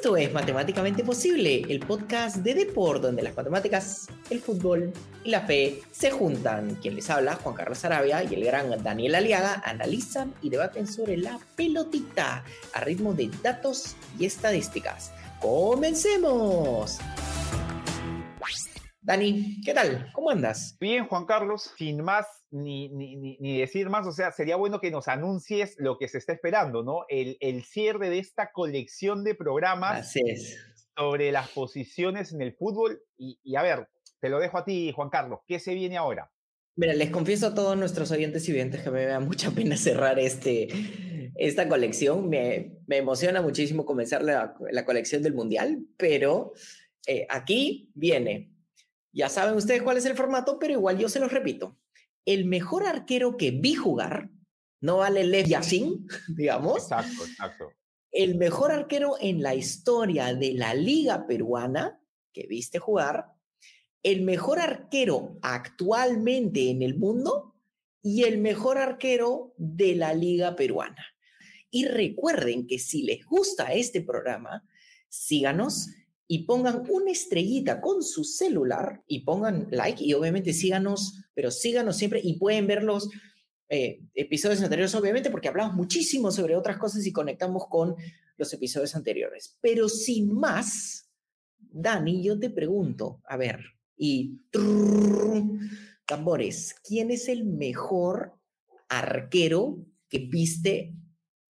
Esto es Matemáticamente Posible, el podcast de Deport, donde las matemáticas, el fútbol y la fe se juntan. Quien les habla, Juan Carlos Arabia y el gran Daniel Aliaga, analizan y debaten sobre la pelotita a ritmo de datos y estadísticas. ¡Comencemos! Dani, ¿qué tal? ¿Cómo andas? Bien, Juan Carlos, sin más ni, ni, ni, decir más, o sea, sería bueno que nos anuncies lo que se está esperando, ¿no? El, el cierre de esta colección de programas sobre las posiciones en el fútbol. Y, y, a ver, te lo dejo a ti, Juan Carlos, ¿qué se viene ahora? Mira, les confieso a todos nuestros oyentes y oyentes que me da mucha pena cerrar este, esta colección. Me, me emociona muchísimo comenzar la, la, colección del Mundial, pero eh, aquí viene ya saben ustedes cuál es el formato, pero igual yo se los repito. El mejor arquero que vi jugar, no vale Lev Yassin, digamos. Exacto, exacto. El mejor arquero en la historia de la liga peruana que viste jugar, el mejor arquero actualmente en el mundo y el mejor arquero de la liga peruana. Y recuerden que si les gusta este programa, síganos y pongan una estrellita con su celular y pongan like y obviamente síganos, pero síganos siempre y pueden ver los eh, episodios anteriores, obviamente, porque hablamos muchísimo sobre otras cosas y conectamos con los episodios anteriores. Pero sin más, Dani, yo te pregunto, a ver, y tambores, ¿quién es el mejor arquero que viste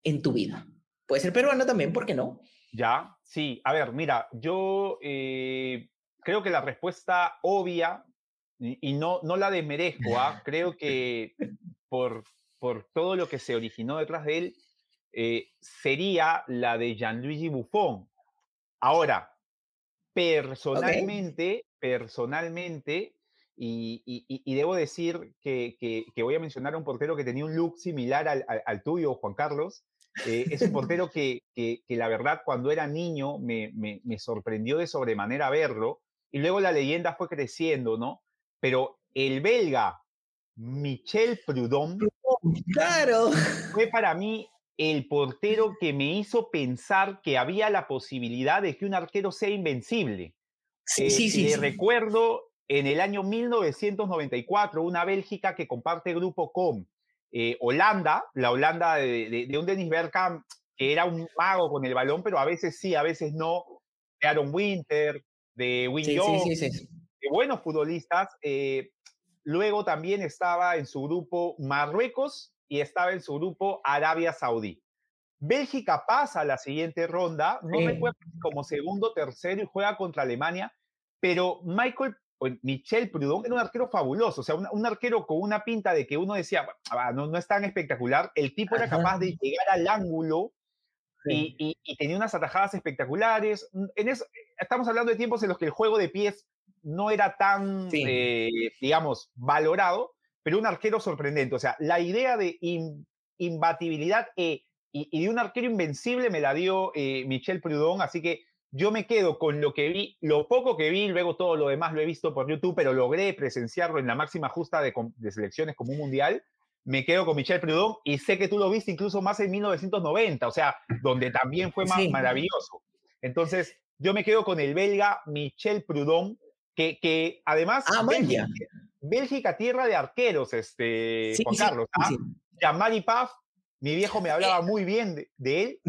en tu vida? Puede ser peruano también, ¿por qué no? Ya, sí. A ver, mira, yo eh, creo que la respuesta obvia, y, no, no la desmerezco, ¿ah? creo que por, por todo lo que se originó detrás de él, eh, sería la de Gianluigi Buffon. Ahora, personalmente, personalmente, y, y, debo decir que, que, voy a mencionar a un portero que tenía un look similar al, al tuyo, Juan Carlos, eh, es un portero que, que, la verdad cuando era niño me, me, me, sorprendió de sobremanera verlo y luego la leyenda fue creciendo, ¿no? Pero el belga Michel Prudhomme, claro. fue para mí el portero que me hizo pensar que había la posibilidad de que un arquero sea invencible. Sí, sí, sí, sí. Recuerdo en el año 1994 una Bélgica que comparte grupo con eh, Holanda, la Holanda de, un Dennis Bergkamp que era un mago con el balón, pero a veces sí, a veces no, de Aaron Winter, de Win sí, de buenos futbolistas. Eh, luego también estaba en su grupo Marruecos y estaba en su grupo Arabia Saudí. Bélgica pasa a la siguiente ronda, no me acuerdo como segundo, tercero y juega contra Alemania, pero Michael Michel Prudhomme era un arquero fabuloso, o sea, un, arquero con una pinta de que uno decía, ah, no, no es tan espectacular, el tipo era capaz de llegar al ángulo y, tenía unas atajadas espectaculares. Mm, en eso, estamos hablando de tiempos en los que el juego de pies no era tan, eh, digamos, valorado, pero un arquero sorprendente. O sea, la idea de imbatibilidad e, y, de un arquero invencible me la dio eh, Michel Prudhomme, así que yo me quedo con lo que vi, lo poco que vi, luego todo lo demás lo he visto por YouTube, pero logré presenciarlo en la máxima justa de, selecciones como un mundial. Me quedo con Michel Prudhomme y sé que tú lo viste incluso más en 1990, o sea, donde también fue más maravilloso. Entonces, yo me quedo con el belga Michel Prudhomme, que, que además ah, Bélgica, Bélgica, tierra de arqueros, este, Juan Carlos. ¿ah? Paf mi viejo me hablaba muy bien de, él,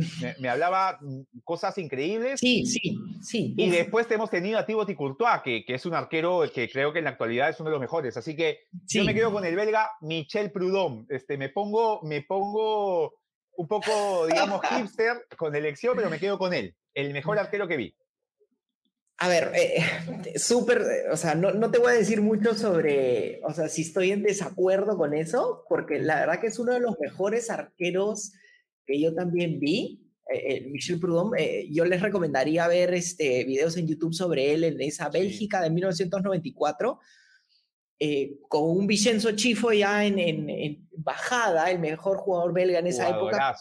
me, hablaba cosas increíbles. Sí, sí, sí. Y después hemos tenido a Thibaut Courtois, que, que, es un arquero que creo que en la actualidad es uno de los mejores. Así que yo me quedo con el belga Michel Prudhomme. Este, me, pongo, me pongo un poco, digamos, hipster con elección, pero me quedo con él, el mejor arquero que vi. A ver, eh, súper, o sea, no, no, te voy a decir mucho sobre, o sea, si estoy en desacuerdo con eso, porque la verdad que es uno de los mejores arqueros que yo también vi, eh, eh Michel Prudhomme. Eh, yo les recomendaría ver este, videos en YouTube sobre él en esa Bélgica de 1994, con un Vicenzo Chifo ya en, en, bajada, el mejor jugador belga en esa época.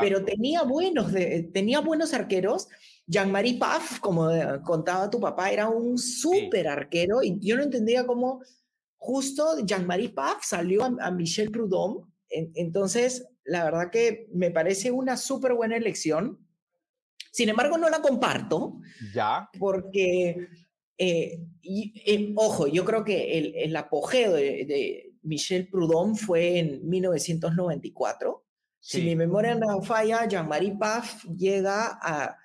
Pero tenía buenos, tenía buenos arqueros Jean-Marie Paf, como eh, contaba tu papá, era un súper arquero y yo no entendía cómo justo Jean-Marie Paf salió a, Michel Prudhomme. entonces, la verdad que me parece una súper buena elección. Sin embargo, no la comparto. Ya. Porque, eh, y, ojo, yo creo que el, apogeo de, Michel Proudhon fue en 1994. Si mi memoria no falla, Jean-Marie Paf llega a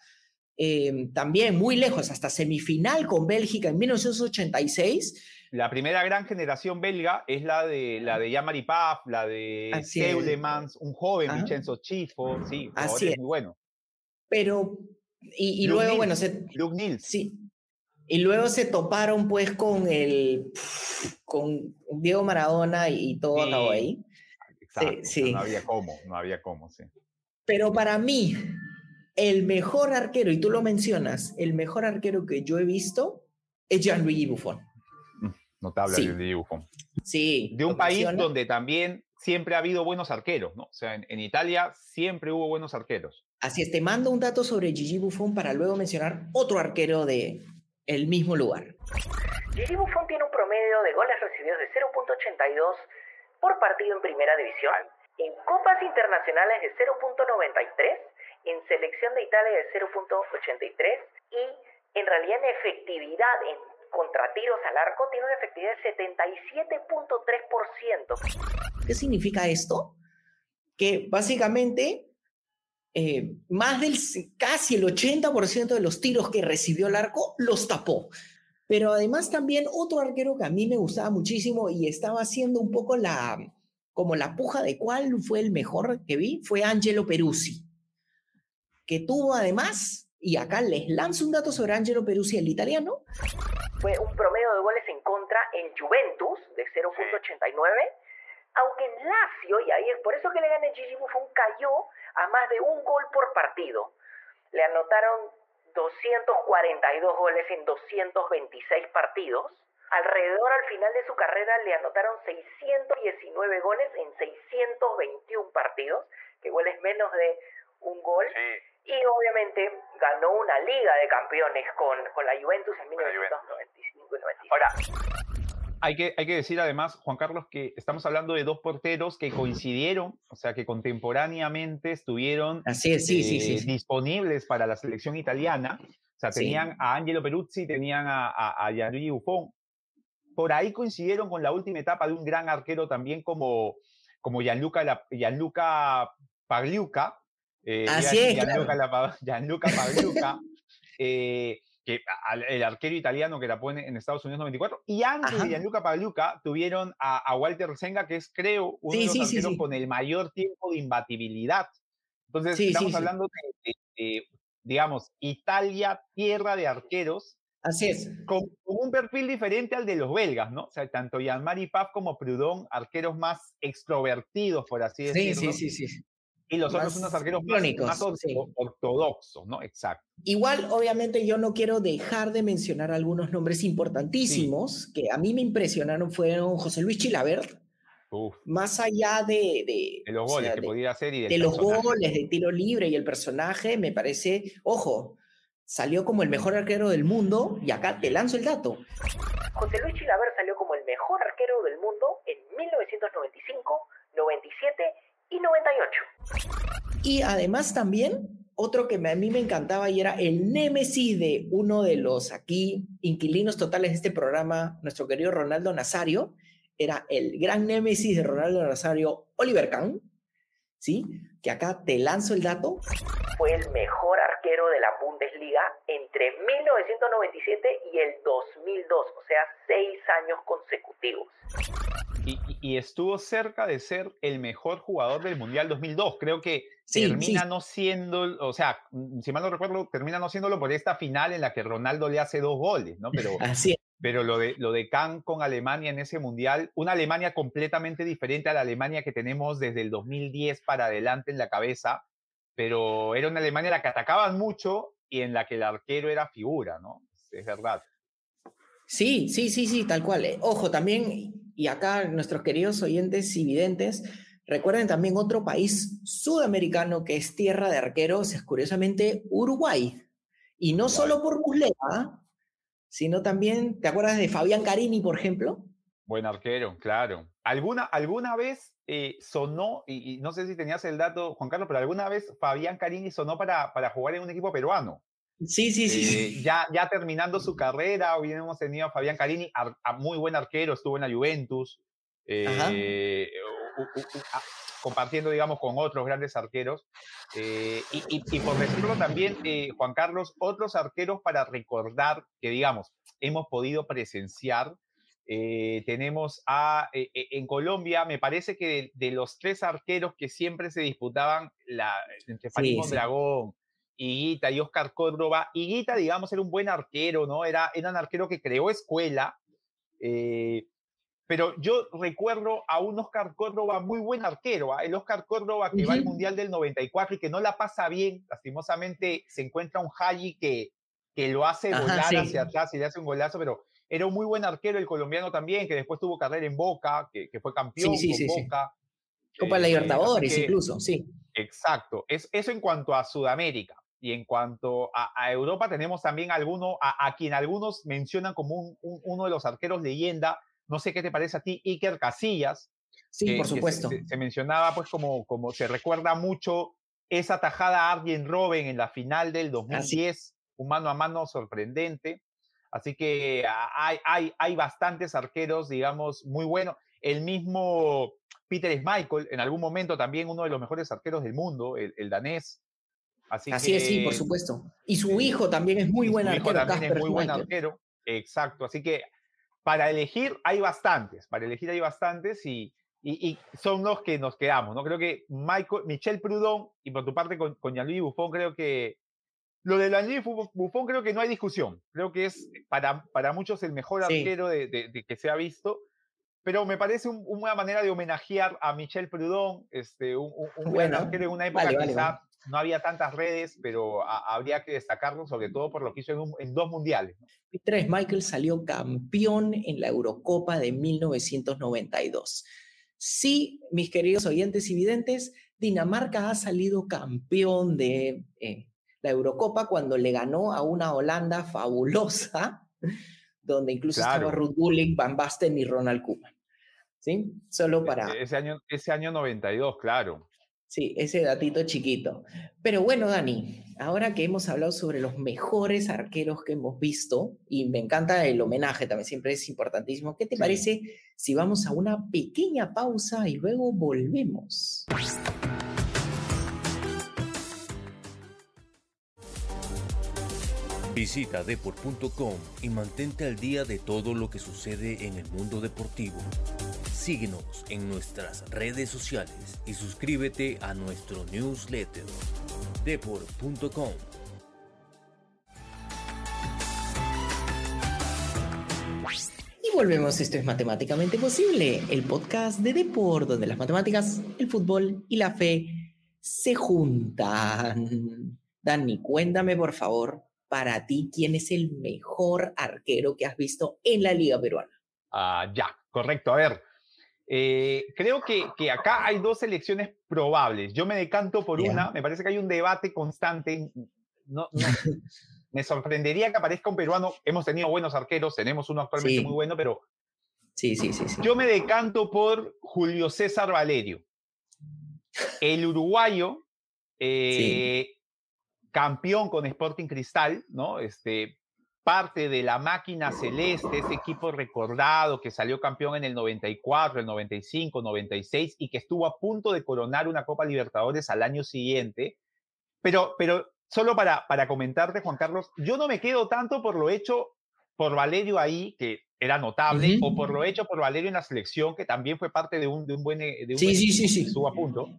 Em, también muy lejos, hasta semifinal con Bélgica en 1986. La primera gran generación belga es la de la de Yamari Paf, la de Seulemans, un joven Vincenzo Chifo, sí, Así es. muy bueno. Pero, y, luego, bueno, se, Luke Nils. Sí. Y luego se toparon pues con el, con Diego Maradona y todo acabó ahí. Exacto, sí, no había cómo, no había cómo, sí. Pero para mí, el mejor arquero, y tú lo mencionas, el mejor arquero que yo he visto es Gianluigi Buffon. Mm, notable Gianluigi Buffon. Sí. De un país donde también siempre ha habido buenos arqueros, ¿no? O sea, en, Italia siempre hubo buenos arqueros. Así es, te mando un dato sobre Gigi Buffon para luego mencionar otro arquero de el mismo lugar. Gigi Buffon tiene un promedio de goles recibidos de 0.82 por partido en primera división, en copas internacionales de 0.93 en selección de Italia de 0.83 y en realidad en efectividad en contra tiros al arco tiene una efectividad de 77.3%. ¿Qué significa esto? Que básicamente eh, más del casi el 80% de los tiros que recibió el arco los tapó. Pero además también otro arquero que a mí me gustaba muchísimo y estaba haciendo un poco la como la puja de cuál fue el mejor que vi fue Angelo Peruzzi que tuvo además, y acá les lanzo un dato sobre Angelo Peruzzi, el italiano. Fue un promedio de goles en contra en Juventus de 0.89, aunque en Lazio, y ahí es por eso que le gana Gigi Buffon, cayó a más de un gol por partido. Le anotaron 242 goles en 226 partidos. Alrededor al final de su carrera le anotaron 619 goles en 621 partidos, que goles menos de un gol. Y obviamente ganó una Liga de Campeones con, con la Juventus en 1995 y 96. Ahora, hay que, hay que decir además, Juan Carlos, que estamos hablando de dos porteros que coincidieron, o sea, que contemporáneamente estuvieron Así sí, sí, sí, disponibles para la selección italiana. O sea, tenían a Angelo Peruzzi, tenían a, a, a Gianluigi Buffon. Por ahí coincidieron con la última etapa de un gran arquero también como, como Gianluca, Gianluca Pagliuca, eh, Así es. Gianluca, Pagliuca, eh, que, el arquero italiano que la pone en Estados Unidos 94. Y antes de Gianluca Pagliuca tuvieron a, Walter Senga, que es, creo, uno de los arqueros con el mayor tiempo de imbatibilidad. Entonces, estamos hablando de, digamos, Italia, tierra de arqueros. Así es. Con, un perfil diferente al de los belgas, ¿no? O sea, tanto Jean-Marie Paf como Proudhon, arqueros más extrovertidos, por así decirlo. Sí, sí, sí, sí. Y los otros unos arqueros más, ortodoxos, ¿no? Exacto. Igual, obviamente, yo no quiero dejar de mencionar algunos nombres importantísimos que a mí me impresionaron. Fueron José Luis Chilabert, más allá de, de, los goles que podía hacer y de los goles, de tiro libre y el personaje, me parece, ojo, salió como el mejor arquero del mundo y acá te lanzo el dato. José Luis Chilabert salió como el mejor arquero del mundo en 1995, 97 y 98. Y además también, otro que a mí me encantaba y era el némesis de uno de los aquí inquilinos totales de este programa, nuestro querido Ronaldo Nazario, era el gran némesis de Ronaldo Nazario, Oliver Kahn, ¿sí? Que acá te lanzo el dato. Fue el mejor arquero de la Bundesliga entre 1997 y el 2002, o sea, seis años consecutivos. Y, estuvo cerca de ser el mejor jugador del Mundial 2002. Creo que termina no siendo, o sea, mm, si mal no recuerdo, termina no siéndolo por esta final en la que Ronaldo le hace dos goles, ¿no? Pero, Así pero lo de, lo de Kahn con Alemania en ese Mundial, una Alemania completamente diferente a la Alemania que tenemos desde el 2010 para adelante en la cabeza, pero era una Alemania en la que atacaban mucho y en la que el arquero era figura, ¿no? Es verdad. Sí, sí, sí, sí, tal cual. Eh, ojo, también y acá nuestros queridos oyentes y videntes, recuerden también otro país sudamericano que es tierra de arqueros, es curiosamente Uruguay. Y no solo por Muslera, sino también, ¿te acuerdas de Fabián Carini, por ejemplo? Buen arquero, claro. ¿Alguna, alguna vez eh, sonó, y, no sé si tenías el dato, Juan Carlos, pero alguna vez Fabián Carini sonó para, para jugar en un equipo peruano? Sí, sí, sí. Eh, ya, ya terminando su carrera, hoy hemos tenido a Fabián Carini, muy buen arquero, estuvo en la Juventus, eh, compartiendo, digamos, con otros grandes arqueros. y, y, por decirlo también, Juan Carlos, otros arqueros para recordar que, digamos, hemos podido presenciar eh, tenemos a, eh, eh, en Colombia, me parece que de, los tres arqueros que siempre se disputaban la, entre Farid Mondragón, Higuita y Oscar Córdoba, Higuita, digamos, era un buen arquero, ¿no? Era, era un arquero que creó escuela, pero yo recuerdo a un Oscar Córdoba muy buen arquero, ¿ah? el Oscar Córdoba que va al Mundial del 94 y que no la pasa bien, lastimosamente se encuentra un Haji que, que lo hace volar hacia atrás y le hace un golazo, pero era un muy buen arquero el colombiano también, que después tuvo carrera en Boca, que, fue campeón con Boca. Copa de eh, Libertadores incluso, sí. Exacto. Es, eso en cuanto a Sudamérica. Y en cuanto a, Europa, tenemos también alguno, a, quien algunos mencionan como uno de los arqueros leyenda. No sé qué te parece a ti, Iker Casillas. Sí, por supuesto. Se, mencionaba, pues, como, como se recuerda mucho esa tajada a Arjen Robben en la final del 2010, un mano a mano sorprendente. Así que hay, hay, hay bastantes arqueros, digamos, muy buenos. El mismo Peter Schmeichel, en algún momento también uno de los mejores arqueros del mundo, el, danés. Así, es, sí, por supuesto. Y su eh, hijo también es muy buen arquero. también es muy buen arquero. Exacto. Así que para elegir hay bastantes, para elegir hay bastantes y, y, son los que nos quedamos, ¿no? Creo que Michael, Michel Prudón y por tu parte con, con Gianluigi Buffon creo que lo de Langley Buffon creo que no hay discusión. Creo que es para, para muchos el mejor arquero de, que se ha visto. Pero me parece una manera de homenajear a Michel Prudón, este, un, buen arquero en una época que quizá no había tantas redes, pero habría que destacarlo, sobre todo por lo que hizo en, dos mundiales. Peter Michael salió campeón en la Eurocopa de 1992. Sí, mis queridos oyentes y videntes, Dinamarca ha salido campeón de eh, la Eurocopa cuando le ganó a una Holanda fabulosa, donde incluso estaba Ruth Gullit, Van Basten y Ronald Koeman. ¿Sí? Solo e, para... Ese año, ese año 92, claro. Sí, ese datito chiquito. Pero bueno, Dani, ahora que hemos hablado sobre los mejores arqueros que hemos visto, y me encanta el homenaje también, siempre es importantísimo, ¿qué te parece si vamos a una pequeña pausa y luego volvemos? Visita deport.com y mantente al día de todo lo que sucede en el mundo deportivo. Síguenos en nuestras redes sociales y suscríbete a nuestro newsletter deport.com. Y volvemos, esto es Matemáticamente Posible, el podcast de Deport, donde las matemáticas, el fútbol y la fe se juntan. Dani, cuéntame por favor para ti, ¿quién es el mejor arquero que has visto en la Liga Peruana? Ah, ya, correcto. A ver, eh, creo que, que, acá hay dos elecciones probables. Yo me decanto por una, me parece que hay un debate constante. No, me sorprendería que aparezca un peruano. Hemos tenido buenos arqueros, tenemos uno actualmente muy bueno, pero sí, sí, sí, yo me decanto por Julio César Valerio. El uruguayo eh, campeón con Sporting Cristal, ¿no? Este, parte de la máquina celeste, ese equipo recordado que salió campeón en el 94, el 95, 96 y que estuvo a punto de coronar una Copa Libertadores al año siguiente. Pero, pero solo para, para comentarte, Juan Carlos, yo no me quedo tanto por lo hecho por Valerio ahí, que era notable, o por lo hecho por Valerio en la selección, que también fue parte de un, de un buen... De un sí, sí, sí, sí. Estuvo a punto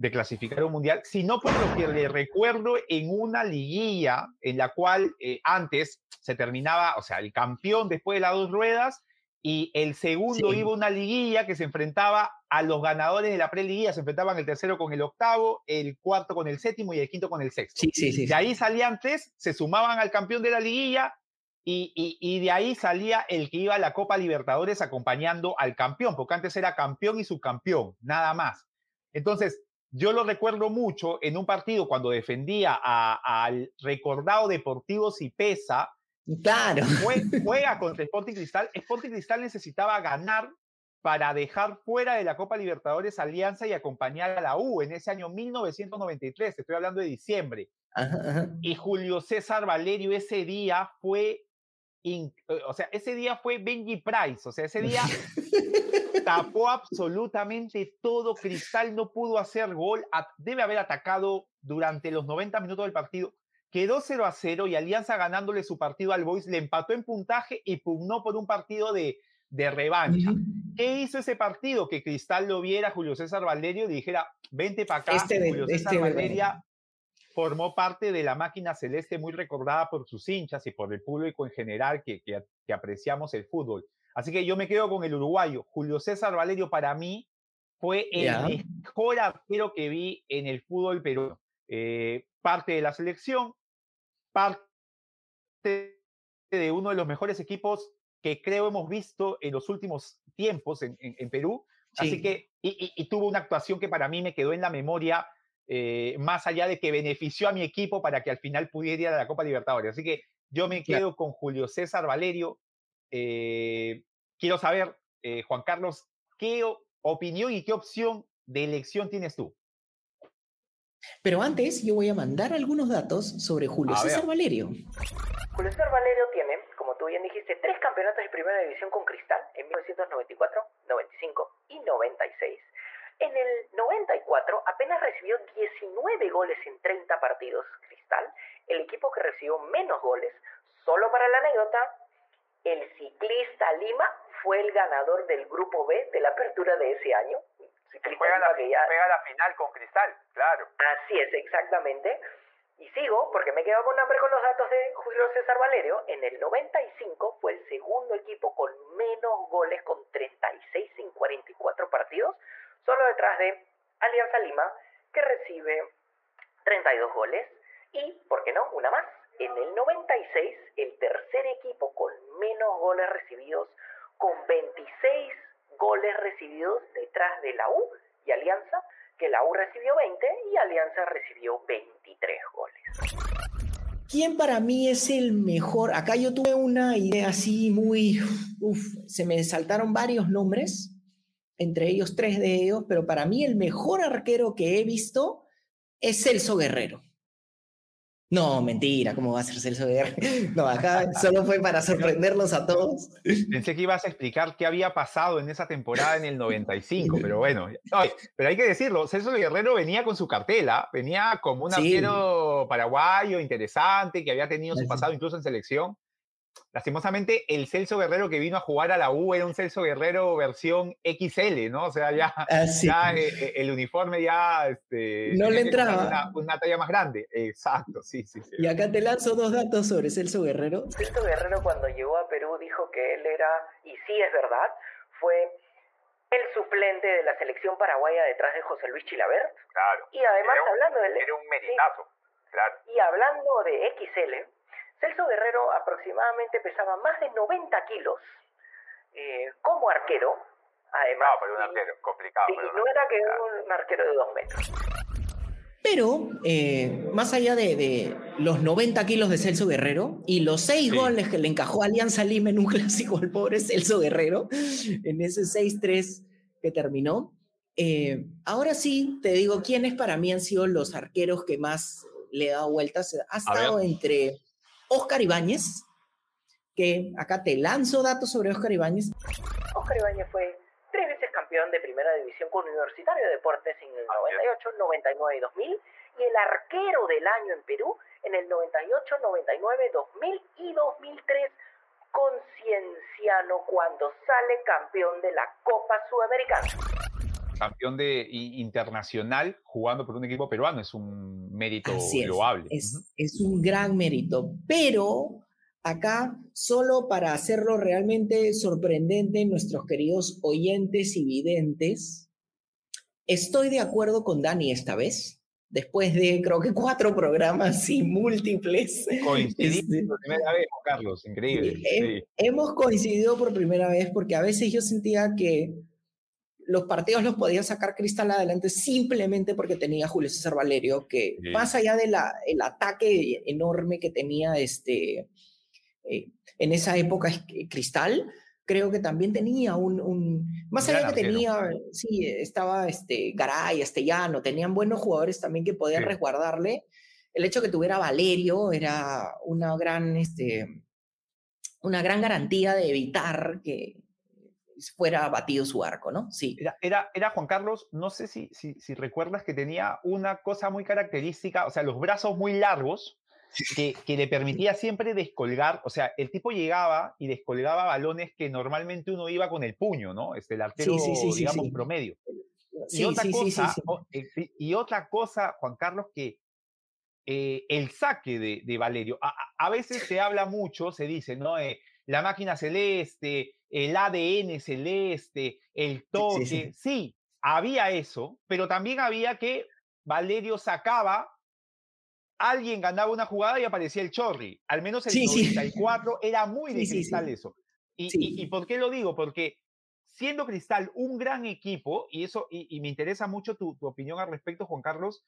de clasificar un mundial, sino por lo que le recuerdo en una liguilla en la cual eh, antes se terminaba, o sea, el campeón después de las dos ruedas y el segundo iba a una liguilla que se enfrentaba a los ganadores de la preliguilla, se enfrentaban el tercero con el octavo, el cuarto con el séptimo y el quinto con el sexto. Sí, de ahí salían tres, se sumaban al campeón de la liguilla y, y, y, de ahí salía el que iba a la Copa Libertadores acompañando al campeón, porque antes era campeón y subcampeón, nada más. Entonces, yo lo recuerdo mucho en un partido cuando defendía al recordado Deportivo Cipesa Claro. Juega contra Sporting Cristal. Sporting Cristal necesitaba ganar para dejar fuera de la Copa Libertadores Alianza y acompañar a la U en ese año 1993, estoy hablando de diciembre. Y Julio César Valerio ese día fue, eh, o sea, ese día fue Benji Price, o sea, ese día tapó absolutamente todo, Cristal no pudo hacer gol, debe haber atacado durante los 90 minutos del partido, quedó 0 a 0 y Alianza ganándole su partido al Boys, le empató en puntaje y pugnó por un partido de, de revancha. ¿Qué hizo ese partido? Que Cristal lo viera Julio César Valerio y dijera, vente para acá. Este Julio César este Valeria formó parte de la máquina celeste muy recordada por sus hinchas y por el público en general que, que, apreciamos el fútbol. Así que yo me quedo con el uruguayo. Julio César Valerio para mí fue el mejor arquero que vi en el fútbol peruano. Eh, parte de la selección, parte de uno de los mejores equipos que creo hemos visto en los últimos tiempos en, Perú. Así que, y, tuvo una actuación que para mí me quedó en la memoria, eh, más allá de que benefició a mi equipo para que al final pudiera ir a la Copa Libertadores. Así que yo me quedo con Julio César Valerio. Eh, quiero saber, eh, Juan Carlos, ¿qué opinión y qué opción de elección tienes tú? Pero antes, yo voy a mandar algunos datos sobre Julio César Valerio. Julio César Valerio tiene, como tú bien dijiste, tres campeonatos de primera división con Cristal en 1994, 95 y 96. En el 94 apenas recibió 19 goles en 30 partidos Cristal, el equipo que recibió menos goles. Solo para la anécdota, el ciclista Lima fue el ganador del grupo B de la apertura de ese año, juega la, la final con Cristal, claro. Así es, exactamente. Y sigo, porque me quedo con hambre con los datos de Julio César Valerio. En el 95 fue el segundo equipo con menos goles, con 36 en 44 partidos, solo detrás de Alianza Lima, que recibe 32 goles. Y, ¿por qué no? Una más. En el 96, el tercer equipo con menos goles recibidos, con 26 goles recibidos detrás de la U y Alianza, que la U recibió 20 y Alianza recibió 23 goles. ¿Quién para mí es el mejor? Acá yo tuve una idea así muy... Uf, se me saltaron varios nombres, entre ellos tres de ellos, pero para mí el mejor arquero que he visto es Celso Guerrero. No, mentira, ¿cómo va a ser Celso Guerra? No, acá solo fue para sorprenderlos a todos. Pensé que ibas a explicar qué había pasado en esa temporada en el 95, pero bueno, pero hay que decirlo, Celso Guerrero venía con su cartela, venía como un arquero paraguayo interesante, que había tenido su pasado incluso en selección, lastimosamente el Celso Guerrero que vino a jugar a la U era un Celso Guerrero versión XL, ¿no? O sea, ya, ah, eh, eh, el, uniforme ya... Este, no le entraba. Una, talla más grande, exacto, sí, sí, sí. Y acá te lanzo dos datos sobre Celso Guerrero. Celso Guerrero cuando llegó a Perú dijo que él era, y sí es verdad, fue el suplente de la selección paraguaya detrás de José Luis Chilabert. Claro. Y además hablando de... Era un meritazo, claro. Y hablando de XL, Celso Guerrero aproximadamente pesaba más de 90 kilos eh, como arquero. Además, no, pero un arquero, complicado. Sí, no era que un arquero de 2 metros. Pero, eh, más allá de, los 90 kilos de Celso Guerrero y los 6 goles que le encajó a Alianza Lima en un clásico al pobre Celso Guerrero, en ese 6-3 que terminó, eh, ahora sí te digo quiénes para mí han sido los arqueros que más le he dado vueltas. Ha estado entre Oscar Ibáñez, que acá te lanzo datos sobre Oscar Ibáñez. Oscar Ibáñez fue tres veces campeón de primera división con Universitario de Deportes en el 98, 99 y 2000 y el arquero del año en Perú en el 98, 99, 2000 y 2003 con Cienciano cuando sale campeón de la Copa Sudamericana campeón de internacional jugando por un equipo peruano. Es un mérito loable. Es, es un gran mérito, pero acá, solo para hacerlo realmente sorprendente, nuestros queridos oyentes y videntes, estoy de acuerdo con Dani esta vez. Después de creo que cuatro programas y múltiples. Coincidimos este, por primera vez, Carlos, increíble. Hemos coincidido por primera vez porque a veces yo sentía que los partidos los podía sacar Cristal adelante simplemente porque tenía Julio César Valerio, que más allá del el ataque enorme que tenía este eh, en esa época Cristal creo que también tenía un, más allá que tenía, sí, estaba este, Garay, Estellano, tenían buenos jugadores también que podían resguardarle. El hecho que tuviera Valerio era una gran, este, una gran garantía de evitar que fuera batido su arco, ¿no? Sí. Era, era, Juan Carlos, no sé si, si, si recuerdas que tenía una cosa muy característica, o sea, los brazos muy largos, que, que, le permitía siempre descolgar, o sea, el tipo llegaba y descolgaba balones que normalmente uno iba con el puño, ¿no? Este, el arquero, digamos, promedio. Y otra, cosa, eh, y otra cosa, Juan Carlos, que eh, el saque de, de Valerio, a, a, veces se habla mucho, se dice, ¿no? Eh, la máquina celeste, el ADN celeste, el toque, sí, había eso, pero también había que Valerio sacaba alguien ganaba una jugada y aparecía el Chorri. Al menos el 94 era muy de Cristal eso. Y, y, por qué lo digo? Porque siendo Cristal un gran equipo, y eso, y, me interesa mucho tu, tu, opinión al respecto, Juan Carlos,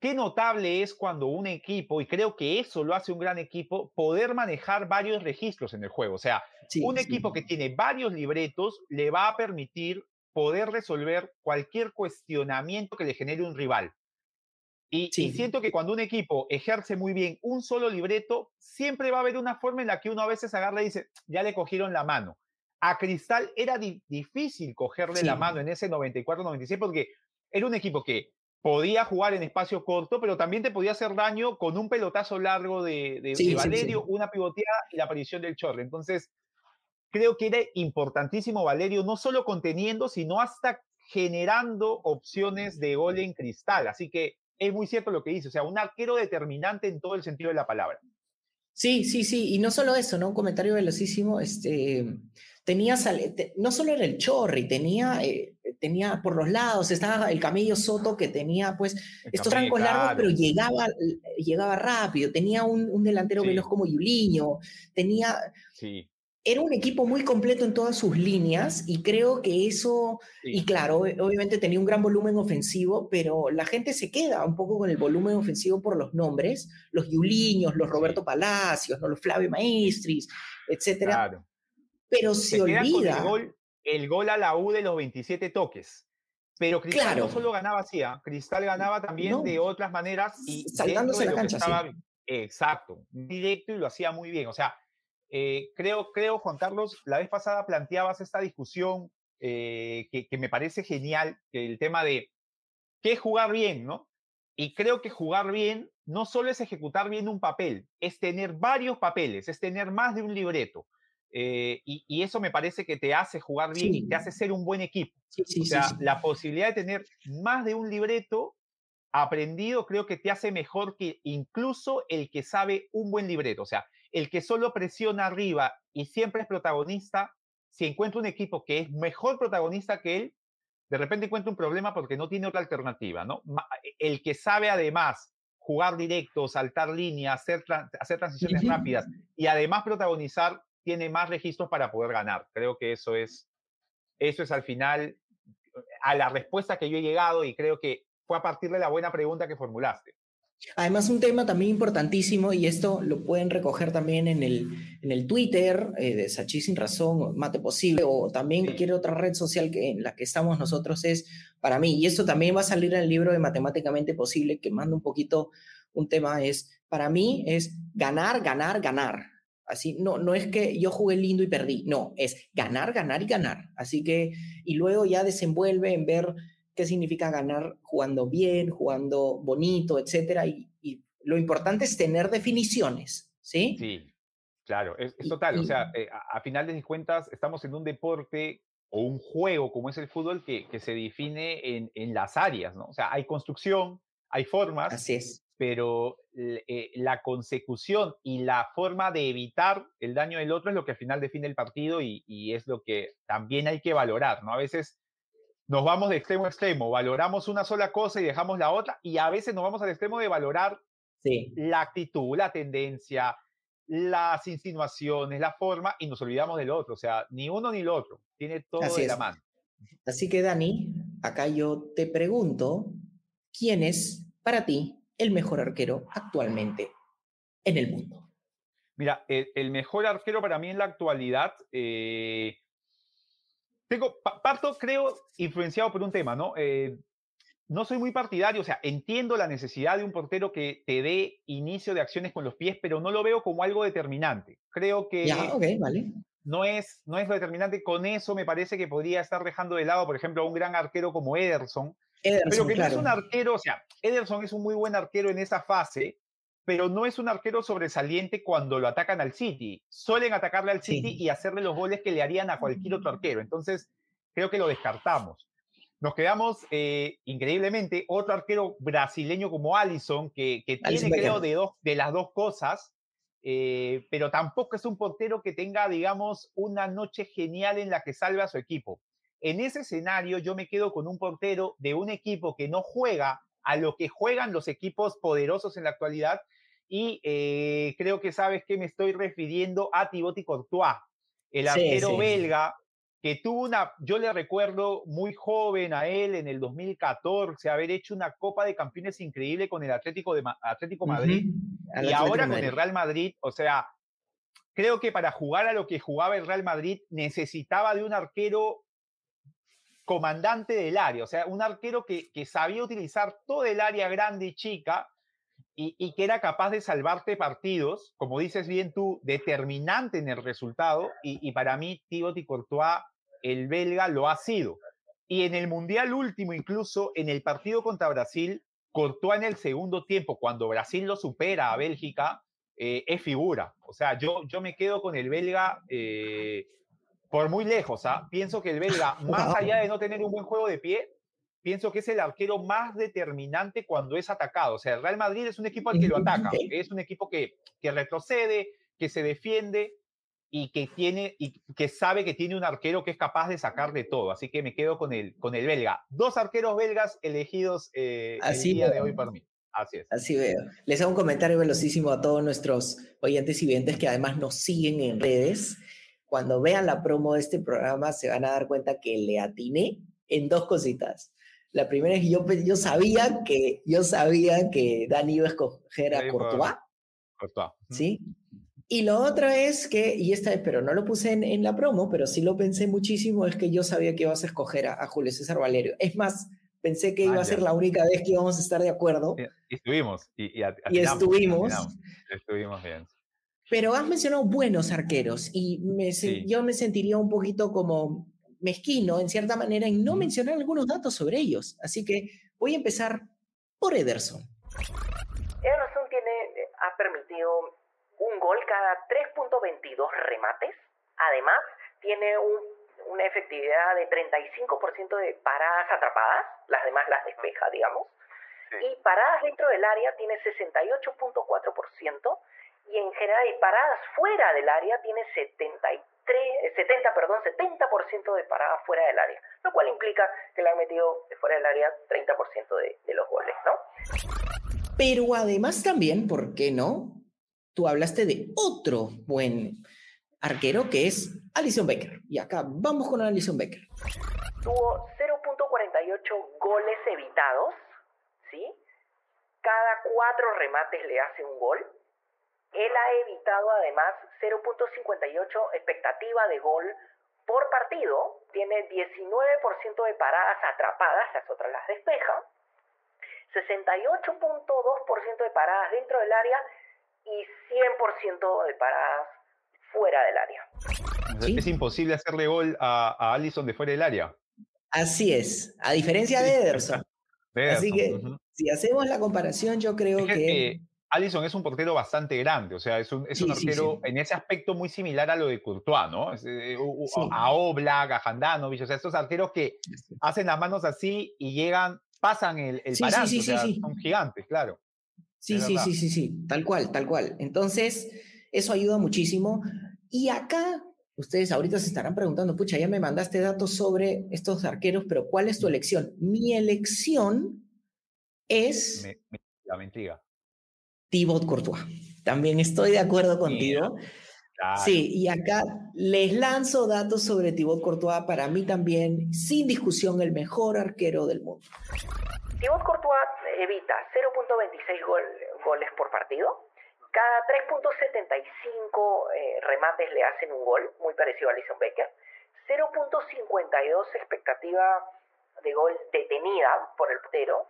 qué notable es cuando un equipo, y creo que eso lo hace un gran equipo, poder manejar varios registros en el juego. O sea, un equipo que tiene varios libretos le va a permitir poder resolver cualquier cuestionamiento que le genere un rival. Y, siento que cuando un equipo ejerce muy bien un solo libreto, siempre va a haber una forma en la que uno a veces agarra y dice, ya le cogieron la mano. A Cristal era difícil cogerle la mano en ese 94-96 porque era un equipo que podía jugar en espacio corto, pero también te podía hacer daño con un pelotazo largo de, de, Valerio, una pivoteada y la aparición del Chorre. Entonces, creo que era importantísimo Valerio, no solo conteniendo, sino hasta generando opciones de gol en Cristal. Así que es muy cierto lo que dice, o sea, un arquero determinante en todo el sentido de la palabra. Sí, sí, sí, y no solo eso, ¿no? Un comentario velocísimo, este, tenía, no solo era el Chorri, tenía, eh, tenía por los lados, estaba el Camello Soto que tenía, pues, estos trancos largos, pero llegaba, llegaba rápido, tenía un, delantero veloz como Yuliño, tenía... Sí era un equipo muy completo en todas sus líneas y creo que eso, y claro, obviamente tenía un gran volumen ofensivo, pero la gente se queda un poco con el volumen ofensivo por los nombres, los Yuliños, los Roberto Palacios, ¿no? los Flavio Maestris, etcétera. Claro. Pero se, olvida. El gol, el gol, a la U de los 27 toques. Pero Cristal no solo ganaba así, ¿ah? Cristal ganaba también de otras maneras y saltándose la cancha. Exacto, directo y lo hacía muy bien. O sea, eh, creo, creo, Juan Carlos, la vez pasada planteabas esta discusión eh, que, me parece genial, que el tema de qué es jugar bien, ¿no? Y creo que jugar bien no solo es ejecutar bien un papel, es tener varios papeles, es tener más de un libreto. Eh, y, eso me parece que te hace jugar bien y te hace ser un buen equipo. o sea, la posibilidad de tener más de un libreto aprendido creo que te hace mejor que incluso el que sabe un buen libreto. O sea, el que solo presiona arriba y siempre es protagonista, si encuentra un equipo que es mejor protagonista que él, de repente encuentra un problema porque no tiene otra alternativa, ¿no? El que sabe además jugar directo, saltar líneas, hacer, hacer transiciones rápidas y además protagonizar, tiene más registros para poder ganar. Creo que eso es, eso es al final a la respuesta que yo he llegado y creo que fue a partir de la buena pregunta que formulaste. Además, un tema también importantísimo, y esto lo pueden recoger también en el, en el Twitter eh, de Sachi Sin Razón, Mate Posible, o también cualquier otra red social que, en la que estamos nosotros, es para mí, y esto también va a salir en el libro de Matemáticamente Posible, que manda un poquito un tema, es, para mí, es ganar, ganar, ganar. Así, no, no es que yo jugué lindo y perdí, no, es ganar, ganar y ganar. Así que, y luego ya desenvuelve en ver qué significa ganar jugando bien, jugando bonito, etcétera. Y, lo importante es tener definiciones, ¿sí? Sí, claro, es, total. o sea, eh, a, final de cuentas, estamos en un deporte o un juego como es el fútbol que, que se define en, en, las áreas, ¿no? O sea, hay construcción, hay formas. Así es. Pero eh, la consecución y la forma de evitar el daño del otro es lo que al final define el partido y, y es lo que también hay que valorar, ¿no? A veces nos vamos de extremo a extremo, valoramos una sola cosa y dejamos la otra, y a veces nos vamos al extremo de valorar la actitud, la tendencia, las insinuaciones, la forma, y nos olvidamos del otro. O sea, ni uno ni el otro, tiene todo de la mano. Así que, Dani, acá yo te pregunto, ¿quién es para ti el mejor arquero actualmente en el mundo? Mira, el, mejor arquero para mí en la actualidad, eh, tengo, parto, creo, influenciado por un tema, ¿no? Eh, no soy muy partidario, o sea, entiendo la necesidad de un portero que te dé inicio de acciones con los pies, pero no lo veo como algo determinante. Creo que ya, vale. no, es, no es lo determinante. Con eso me parece que podría estar dejando de lado, por ejemplo, a un gran arquero como Ederson, pero que no es un arquero, o sea, Ederson es un muy buen arquero en esa fase, pero no es un arquero sobresaliente cuando lo atacan al City. Suelen atacarle al City y hacerle los goles que le harían a cualquier otro arquero. Entonces, creo que lo descartamos. Nos quedamos eh, increíblemente otro arquero brasileño como Allison, que, que tiene, creo, de, dos, de las dos cosas, eh, pero tampoco es un portero que tenga, digamos, una noche genial en la que salve a su equipo. En ese escenario, yo me quedo con un portero de un equipo que no juega a lo que juegan los equipos poderosos en la actualidad. Y eh, creo que sabes que me estoy refiriendo a Thibaut Courtois, el arquero belga que tuvo una, yo le recuerdo muy joven a él en el 2014 haber hecho una Copa de Campeones increíble con el Atlético de Atlético Madrid y ahora con el Real Madrid, o sea, creo que para jugar a lo que jugaba el Real Madrid necesitaba de un arquero comandante del área, o sea, un arquero que, que sabía utilizar todo el área grande y chica y, y, que era capaz de salvarte partidos, como dices bien tú, determinante en el resultado, y, y para mí Thibaut Courtois, el belga, lo ha sido. Y en el Mundial último, incluso en el partido contra Brasil, Courtois en el segundo tiempo, cuando Brasil lo supera a Bélgica, eh, es figura. O sea, yo, yo me quedo con el belga eh, por muy lejos, ¿ah? pienso que el belga, más allá de no tener un buen juego de pie, pienso que es el arquero más determinante cuando es atacado. O sea, el Real Madrid es un equipo al que lo ataca, es un equipo que, que retrocede, que se defiende y que tiene y que sabe que tiene un arquero que es capaz de sacar de todo. Así que me quedo con el, con el belga. Dos arqueros belgas elegidos eh, el día de hoy para mí. Así es. Así veo. Les hago un comentario velocísimo a todos nuestros oyentes y videntes que además nos siguen en redes cuando vean la promo de este programa se van a dar cuenta que le atiné en dos cositas. La primera es que yo, yo sabía que yo sabía que Dani iba a escoger a Courtois. Courtois. ¿Sí? Y lo otro es que, y esta vez, pero no lo puse en, en, la promo, pero sí lo pensé muchísimo, es que yo sabía que ibas a escoger a, Julio César Valerio. Es más, pensé que iba a ser la única vez que íbamos a estar de acuerdo. Y, estuvimos. Y, y estuvimos. Estuvimos bien. Pero has mencionado buenos arqueros y me, yo me sentiría un poquito como mezquino, en cierta manera, en no mencionar algunos datos sobre ellos. Así que voy a empezar por Ederson. Ederson tiene, ha permitido un gol cada 3.22 remates. Además, tiene una efectividad de 35% de paradas atrapadas, las demás las despeja, digamos. Y paradas dentro del área tiene 68.4% y en general y paradas fuera del área tiene 73, 70, perdón, 70% de paradas fuera del área, lo cual implica que le han metido de fuera del área 30% de, de los goles, ¿no? Pero además también, ¿por qué no? Tú hablaste de otro buen arquero que es Alison Becker. Y acá vamos con Alison Becker. Tuvo 0.48 goles evitados, ¿sí? Cada cuatro remates le hace un gol él ha evitado además 0.58 expectativa de gol por partido, tiene 19% de paradas atrapadas, las otras las despeja, 68.2% de paradas dentro del área y 100% de paradas fuera del área. Es imposible hacerle gol a, a, Allison de fuera del área. Así es, a diferencia de Ederson. Así que si hacemos la comparación, yo creo que... Allison es un portero bastante grande, o sea, es un, es un arquero en ese aspecto muy similar a lo de Courtois, ¿no? Eh, a Oblak, a Handanovic, o sea, estos arqueros que hacen las manos así y llegan, pasan el, el o sea, son gigantes, claro. Sí, sí, sí, sí, sí, tal cual, tal cual. Entonces, eso ayuda muchísimo. Y acá, ustedes ahorita se estarán preguntando, pucha, ya me mandaste datos sobre estos arqueros, pero ¿cuál es tu elección? Mi elección es... la mentira Thibaut Courtois. También estoy de acuerdo contigo. Sí, y acá les lanzo datos sobre Thibaut Courtois, para mí también, sin discusión, el mejor arquero del mundo. Thibaut Courtois evita 0.26 goles por partido Cada 3.75 eh, remates le hacen un gol, muy parecido a Alison Becker. 0.52 expectativa de gol detenida por el portero.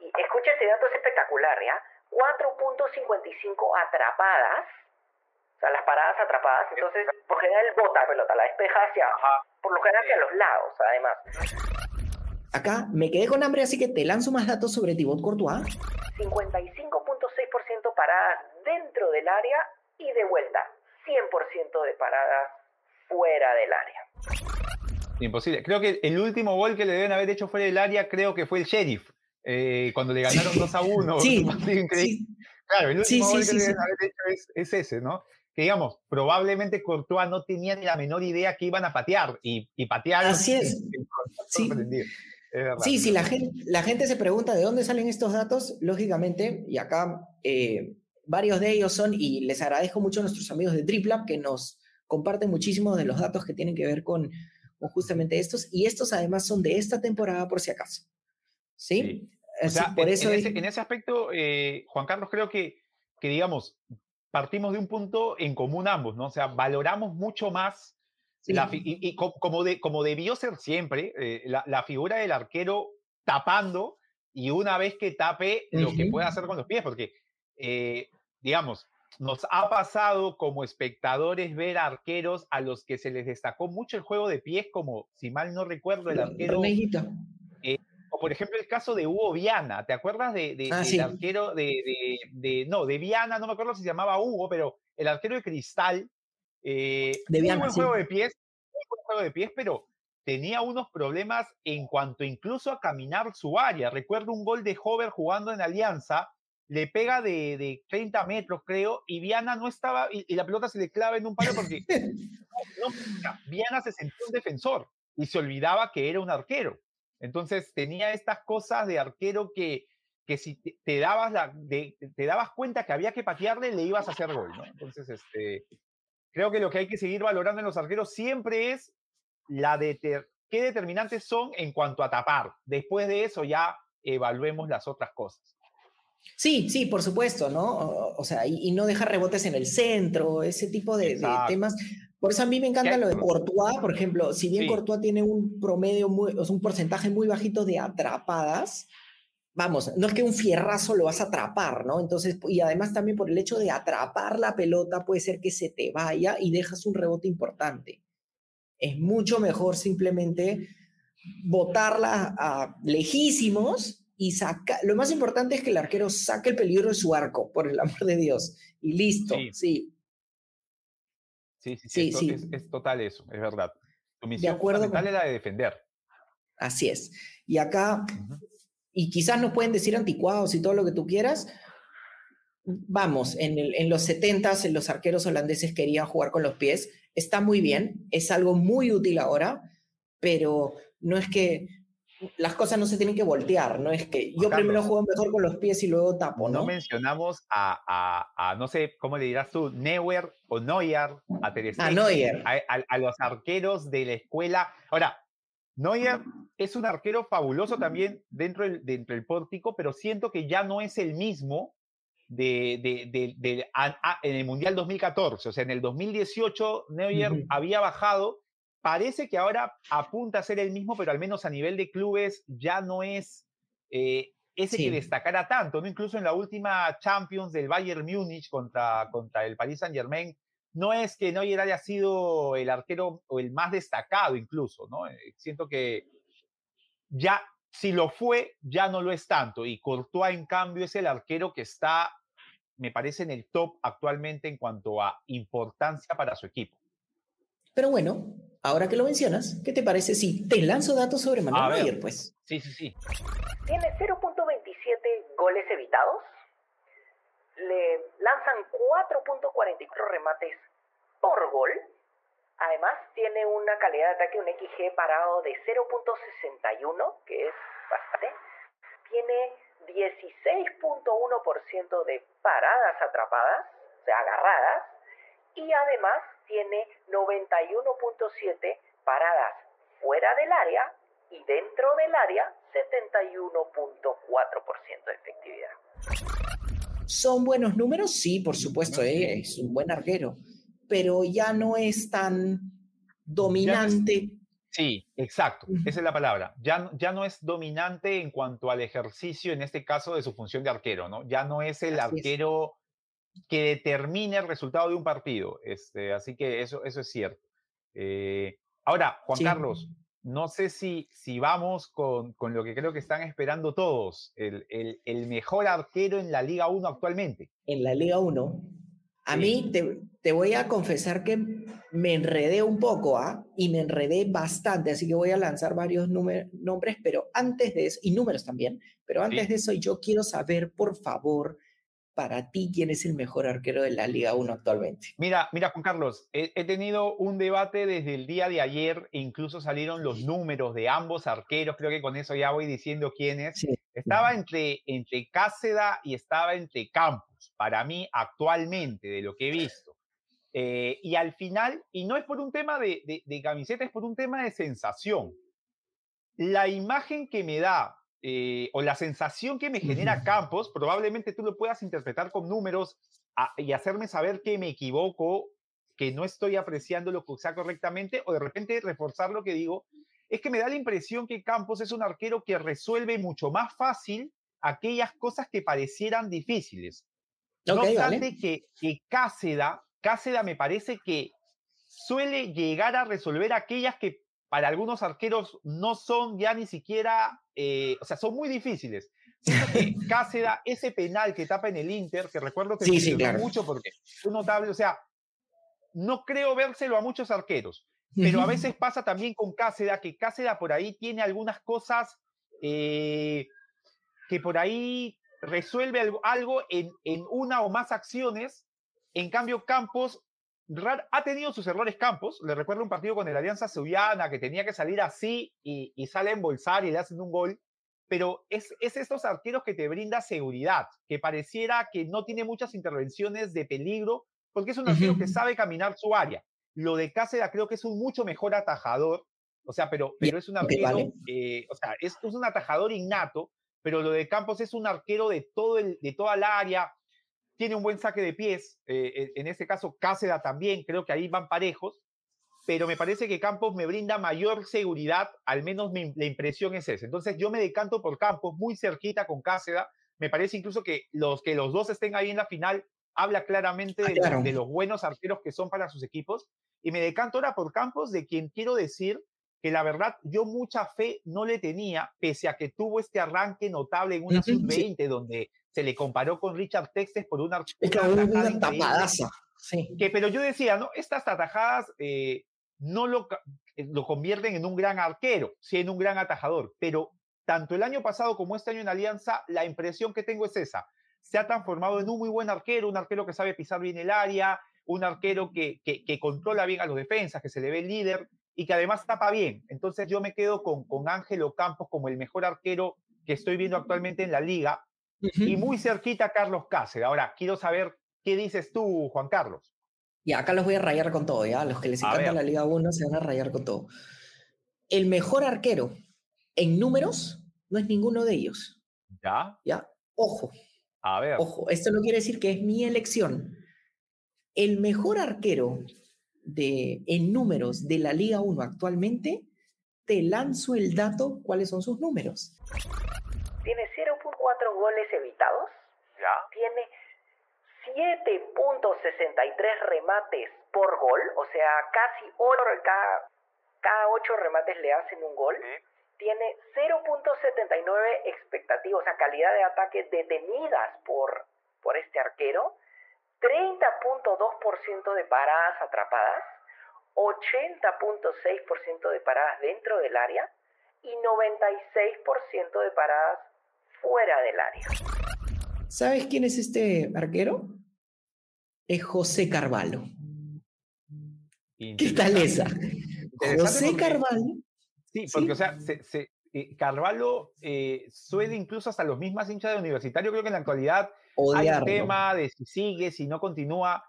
Y escucha este dato, es espectacular, ¿ya? 4.55 atrapadas, o sea, las paradas atrapadas. Entonces, por general, bota la pelota, la despeja hacia, por lo general hacia los lados, además. Acá me quedé con hambre, así que te lanzo más datos sobre Thibaut Courtois. 55.6% paradas dentro del área y de vuelta. 100% de paradas fuera del área. Imposible. Creo que el último gol que le deben haber hecho fuera del área, creo que fue el Sheriff, eh, cuando le ganaron 2 a 1. Sí, Claro, el último gol que le deben haber hecho es, ese, ¿no? Que digamos, probablemente Courtois no tenía ni la menor idea que iban a patear y, y patearon. Así es. sí. Sí, sí, la gente, la gente se pregunta de dónde salen estos datos, lógicamente, y acá eh, varios de ellos son, y les agradezco mucho a nuestros amigos de TripLab que nos comparten muchísimos de los datos que tienen que ver con, justamente estos, y estos además son de esta temporada por si acaso. ¿Sí? por en, eso en, ese, aspecto, eh, Juan Carlos, creo que, que, digamos, partimos de un punto en común ambos, ¿no? O sea, valoramos mucho más y, como, de, como debió ser siempre, eh, la, figura del arquero tapando y una vez que tape lo que puede hacer con los pies, porque, eh, digamos, nos ha pasado como espectadores ver arqueros a los que se les destacó mucho el juego de pies, como, si mal no recuerdo, el arquero... o por ejemplo el caso de Hugo Viana, ¿te acuerdas de, de ah, del arquero de, de, no, de Viana, no me acuerdo si se llamaba Hugo, pero el arquero de Cristal, eh, de un buen juego de pies, un buen juego de pies, pero tenía unos problemas en cuanto incluso a caminar su área. Recuerdo un gol de Hover jugando en Alianza, le pega de, de 30 metros, creo, y Viana no estaba, y, la pelota se le clava en un palo porque Viana se sentía un defensor y se olvidaba que era un arquero. Entonces tenía estas cosas de arquero que, que si te, dabas la, te dabas cuenta que había que patearle, le ibas a hacer gol, ¿no? Entonces, este, creo que lo que hay que seguir valorando en los arqueros siempre es la de qué determinantes son en cuanto a tapar. Después de eso ya evaluemos las otras cosas. Sí, sí, por supuesto, ¿no? O, sea, y, no dejar rebotes en el centro, ese tipo de, temas. Por eso a mí me encanta lo de Courtois, por ejemplo, si bien Courtois tiene un promedio, muy, o sea, un porcentaje muy bajito de atrapadas, vamos, no es que un fierrazo lo vas a atrapar, ¿no? Entonces, y además también por el hecho de atrapar la pelota puede ser que se te vaya y dejas un rebote importante. Es mucho mejor simplemente botarla a lejísimos y saca. Lo más importante es que el arquero saque el peligro de su arco, por el amor de Dios. Y listo, sí. Sí, sí, sí, es, total eso, es verdad. Tu misión de acuerdo fundamental es la de defender. Así es. Y acá, y quizás nos pueden decir anticuados y todo lo que tú quieras. Vamos, en, el, en los 70 los arqueros holandeses querían jugar con los pies. Está muy bien, es algo muy útil ahora, pero no es que las cosas no se tienen que voltear, no es que yo primero juego mejor con los pies y luego tapo, ¿no? No mencionamos a, a, no sé, ¿cómo le dirás tú? Neuer o Neuer, a Ter A Neuer. A, a, los arqueros de la escuela. Ahora, Neuer es un arquero fabuloso también dentro del, dentro del pórtico, pero siento que ya no es el mismo de, de, en el Mundial 2014. O sea, en el 2018 Neuer había bajado. Parece que ahora apunta a ser el mismo, pero al menos a nivel de clubes ya no es eh, ese que destacara tanto. ¿no? Incluso en la última Champions del Bayern Múnich contra, contra el Paris Saint Germain, no es que Neuer haya sido el arquero o el más destacado incluso, ¿no? Eh, siento que ya, si lo fue, ya no lo es tanto. Y Courtois, en cambio, es el arquero que está, me parece, en el top actualmente en cuanto a importancia para su equipo. Pero bueno, ahora que lo mencionas, ¿qué te parece si te lanzo datos sobre Manuel Neuer, pues? Sí, sí, sí. Tiene 0.27 goles evitados, le lanzan 4.44 remates por gol. Además, tiene una calidad de ataque, un XG parado de 0.61, que es bastante. Tiene 16.1% de paradas atrapadas, o sea, agarradas. Y además tiene 91.7 paradas fuera del área y dentro del área 71.4% de efectividad. ¿Son buenos números? Sí, por supuesto, eh, es un buen arquero, pero ya no es tan dominante. sí, exacto, esa es la palabra. Ya, ya no es dominante en cuanto al ejercicio, en este caso, de su función de arquero, ¿no? Ya no es el arquero que determine el resultado de un partido. Este, así que eso, eso es cierto. Eh, ahora, Juan Carlos, no sé si, si vamos con, con, lo que creo que están esperando todos, el, el, el, mejor arquero en la Liga 1 actualmente. En la Liga 1. A mí te, te, voy a confesar que me enredé un poco, ¿ah? Y me enredé bastante, así que voy a lanzar varios nombres, pero antes de eso, y números también, pero antes de eso yo quiero saber, por favor, para ti, ¿quién es el mejor arquero de la Liga 1 actualmente? Mira, mira, Juan Carlos, he, tenido un debate desde el día de ayer, e incluso salieron los números de ambos arqueros, creo que con eso ya voy diciendo quién es. Estaba entre, entre Cáceda y estaba entre Campos, para mí actualmente, de lo que he visto. Eh, y al final, y no es por un tema de, de, de camiseta, es por un tema de sensación. La imagen que me da eh, o la sensación que me genera Campos, probablemente tú lo puedas interpretar con números y hacerme saber que me equivoco, que no estoy apreciando lo que sea correctamente, o de repente reforzar lo que digo, es que me da la impresión que Campos es un arquero que resuelve mucho más fácil aquellas cosas que parecieran difíciles. no obstante que, que Cáceda, Cáceda me parece que suele llegar a resolver aquellas que para algunos arqueros no son ya ni siquiera, eh, o sea, son muy difíciles. Que Cáceda, ese penal que tapa en el Inter, que recuerdo que sí, sí, mucho porque es notable, o sea, no creo vérselo a muchos arqueros, pero a veces pasa también con Cáceda, que Cáceda por ahí tiene algunas cosas eh, que por ahí resuelve algo, algo en, en una o más acciones, en cambio Campos ha tenido sus errores Campos. Le recuerdo un partido con el Alianza Suyana que tenía que salir así y, sale a embolsar y le hacen un gol. Pero es, es estos arqueros que te brinda seguridad, que pareciera que no tiene muchas intervenciones de peligro, porque es un arquero que sabe caminar su área. Lo de Cáceres creo que es un mucho mejor atajador, o sea, pero, pero es un arquero, eh, o sea, es, es, un atajador innato, pero lo de Campos es un arquero de, todo el, de toda el área, tiene un buen saque de pies, eh, en este caso Cáceda también, creo que ahí van parejos, pero me parece que Campos me brinda mayor seguridad, al menos mi, la impresión es esa. Entonces yo me decanto por Campos, muy cerquita con Cáceda, me parece incluso que los, que los dos estén ahí en la final habla claramente ah, de, de, los buenos arqueros que son para sus equipos, y me decanto ahora por Campos, de quien quiero decir que la verdad yo mucha fe no le tenía, pese a que tuvo este arranque notable en una sub-20, donde se le comparó con Richard Textes por una, una, tapadaza. Sí. Que, pero yo decía, ¿no? Estas atajadas eh, no lo, eh, lo convierten en un gran arquero, sí en un gran atajador, pero tanto el año pasado como este año en Alianza, la impresión que tengo es esa. Se ha transformado en un muy buen arquero, un arquero que sabe pisar bien el área, un arquero que, que, que controla bien a los defensas, que se le ve líder, y que además tapa bien. Entonces yo me quedo con, con Ángelo Campos como el mejor arquero que estoy viendo actualmente en la liga y muy cerquita Carlos Cáceres. Ahora, quiero saber qué dices tú, Juan Carlos. Y acá los voy a rayar con todo, ¿ya? Los que les encanta la Liga 1 se van a rayar con todo. El mejor arquero en números no es ninguno de ellos. ¿Ya? ¿Ya? Ojo. A ver. Ojo, esto no quiere decir que es mi elección. El mejor arquero de, en números de la Liga 1 actualmente, te lanzo el dato, ¿cuáles son sus números? Tiene 0.4 goles evitados. ¿Ya? Tiene 7.63 remates por gol, o sea, casi 8, cada, cada 8 remates le hacen un gol. Tiene 0.79 expectativas, o sea, calidad de ataque detenidas por, por este arquero 30.2% de paradas atrapadas, 80.6% de paradas dentro del área y 96% de paradas fuera del área. ¿Sabes quién es este arquero? Es José Carvalho. ¿Qué tal esa? José Carvalho. Sí, porque, o sea, se, eh, Carvalho eh, suele incluso hasta los mismos hinchas de universitario, creo que en la actualidad hay un tema de si sigue, si no continúa.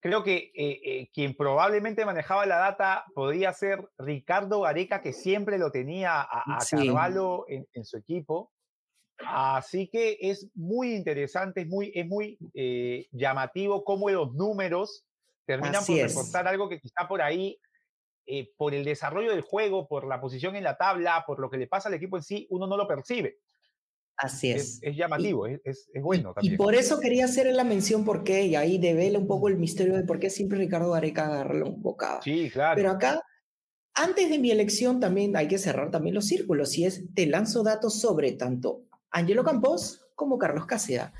Creo que eh, eh, quien probablemente manejaba la data podría ser Ricardo Gareca, que siempre lo tenía a, Carvalho en, su equipo. Así que es muy interesante, es muy, es muy eh, llamativo cómo los números terminan por reportar algo que quizá por ahí, eh, por el desarrollo del juego, por la posición en la tabla, por lo que le pasa al equipo en sí, uno no lo percibe. Así es. Es, llamativo, es, es, bueno también. Y por eso quería hacer la mención porque, y ahí devela un poco el misterio de por qué siempre Ricardo Areca agarra un bocado. Sí, claro. Pero acá, antes de mi elección también hay que cerrar también los círculos, y es, te lanzo datos sobre tanto Angelo Campos como Carlos Cáceres.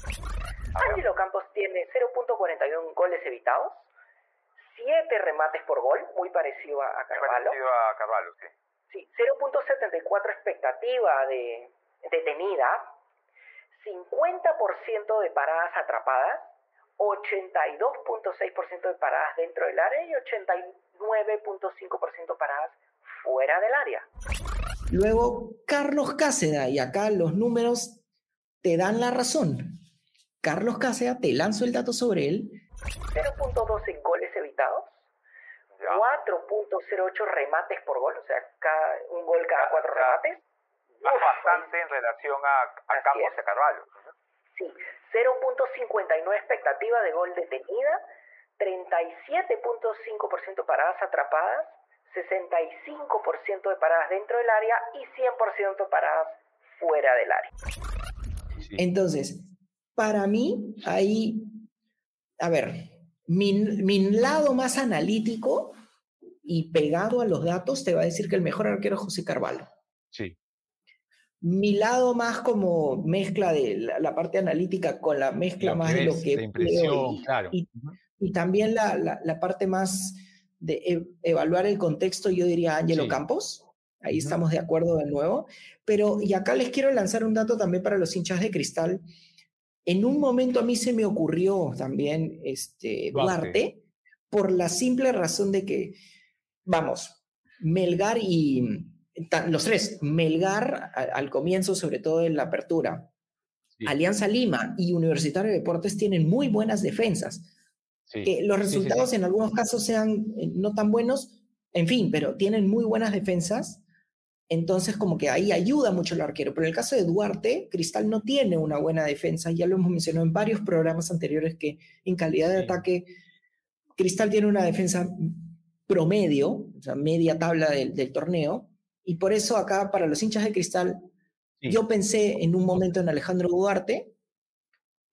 Angelo Campos tiene 0.41 goles evitados, 7 remates por gol, muy parecido a, Carvalho. Parecido a Carvalho, sí. Sí, 0.74 expectativa de detenida, 50% de paradas atrapadas, 82.6% de paradas dentro del área y 89.5% paradas fuera del área. Luego, Carlos Cáceda, y acá los números te dan la razón. Carlos Cáceda, te lanzo el dato sobre él. 0.12 goles evitados, 4.08 remates por gol, o sea, cada, un gol cada cuatro remates bastante en relación a, a Campos y a Carvalho. Sí, 0.59 expectativa de gol detenida, 37.5% paradas atrapadas, 65% de paradas dentro del área y 100% paradas fuera del área. Entonces, para mí, ahí, a ver, mi, mi lado más analítico y pegado a los datos te va a decir que el mejor arquero es José Carvalho. Sí mi lado más como mezcla de la, parte analítica con la mezcla más de lo que... impresión, claro. y, también la, la, parte más de e, evaluar el contexto, yo diría Ángelo Campos. Ahí estamos de acuerdo de nuevo. Pero, y acá les quiero lanzar un dato también para los hinchas de cristal. En un momento a mí se me ocurrió también este, Duarte por la simple razón de que, vamos, Melgar y, los tres, Melgar al comienzo, sobre todo en la apertura, Alianza Lima y Universitario de Deportes tienen muy buenas defensas. Que los resultados en algunos casos sean eh, no tan buenos, en fin, pero tienen muy buenas defensas. Entonces, como que ahí ayuda mucho el arquero. Pero en el caso de Duarte, Cristal no tiene una buena defensa. Ya lo hemos mencionado en varios programas anteriores que en calidad de ataque, Cristal tiene una defensa promedio, o sea, media tabla del torneo, y por eso acá, para los hinchas de cristal, yo pensé en un momento en Alejandro Duarte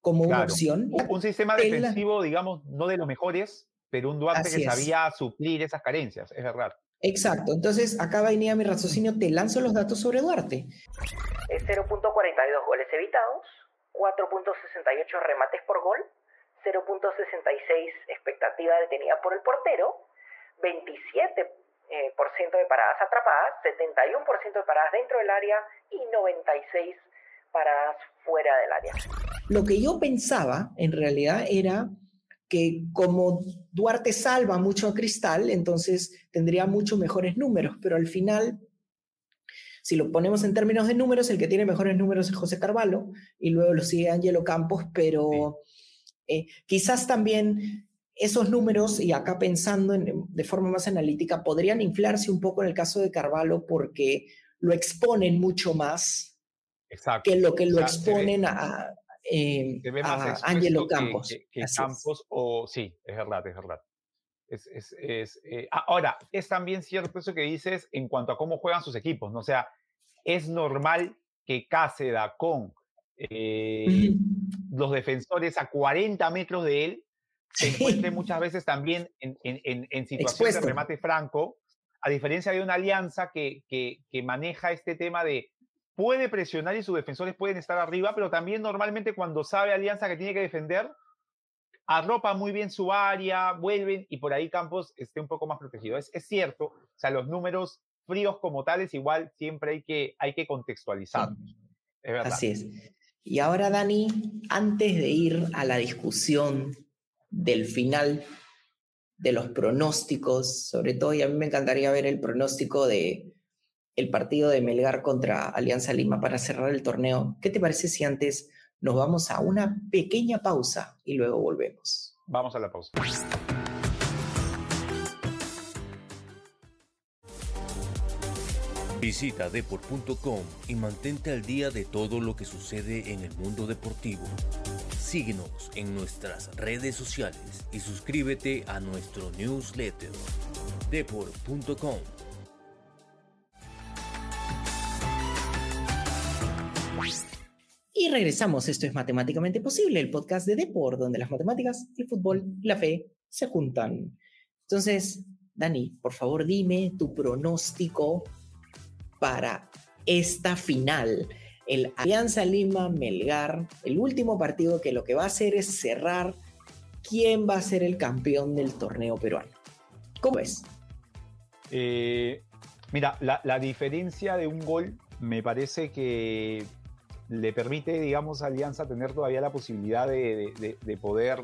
como una opción. Un, sistema defensivo, digamos, no de los mejores, pero un Duarte que sabía suplir esas carencias, es verdad. Exacto. Entonces, acá venía mi raciocinio, te lanzo los datos sobre Duarte. 0.42 goles evitados, 4.68 remates por gol, 0.66 expectativa detenida por el portero, 27 eh, por ciento de paradas atrapadas, 71% de paradas dentro del área y 96 paradas fuera del área. Lo que yo pensaba en realidad era que como Duarte salva mucho a Cristal, entonces tendría mucho mejores números, pero al final, si lo ponemos en términos de números, el que tiene mejores números es José Carvalho y luego lo sigue Angelo Campos, pero eh, quizás también esos números, y acá pensando de forma más analítica, podrían inflarse un poco en el caso de Carvalho porque lo exponen mucho más que lo que lo exponen a, eh, Angelo Campos. Campos, o sí, es verdad, es verdad. Es, eh, ahora, es también cierto eso que dices en cuanto a cómo juegan sus equipos, ¿no? O sea, es normal que Cáceda con eh, los defensores a 40 metros de él se encuentre muchas veces también en, en, en situaciones de remate franco, a diferencia de una alianza que, que, que, maneja este tema de puede presionar y sus defensores pueden estar arriba, pero también normalmente cuando sabe Alianza que tiene que defender, arropa muy bien su área, vuelven y por ahí Campos esté un poco más protegido. Es, es cierto, o sea, los números fríos como tales igual siempre hay que, hay que contextualizarlos. Es verdad. Así es. Y ahora, Dani, antes de ir a la discusión del final, de los pronósticos, sobre todo, y a mí me encantaría ver el pronóstico de el partido de Melgar contra Alianza Lima para cerrar el torneo. ¿Qué te parece si antes nos vamos a una pequeña pausa y luego volvemos? Vamos a la pausa. Visita deport.com y mantente al día de todo lo que sucede en el mundo deportivo. Síguenos en nuestras redes sociales y suscríbete a nuestro newsletter deport.com. Y regresamos, esto es Matemáticamente Posible, el podcast de Deport, donde las matemáticas, el fútbol y la fe se juntan. Entonces, Dani, por favor dime tu pronóstico para esta final. El Alianza Lima Melgar, el último partido que lo que va a hacer es cerrar quién va a ser el campeón del torneo peruano. ¿Cómo es? Eh, mira, la, diferencia de un gol me parece que le permite, digamos, a Alianza tener todavía la posibilidad de, poder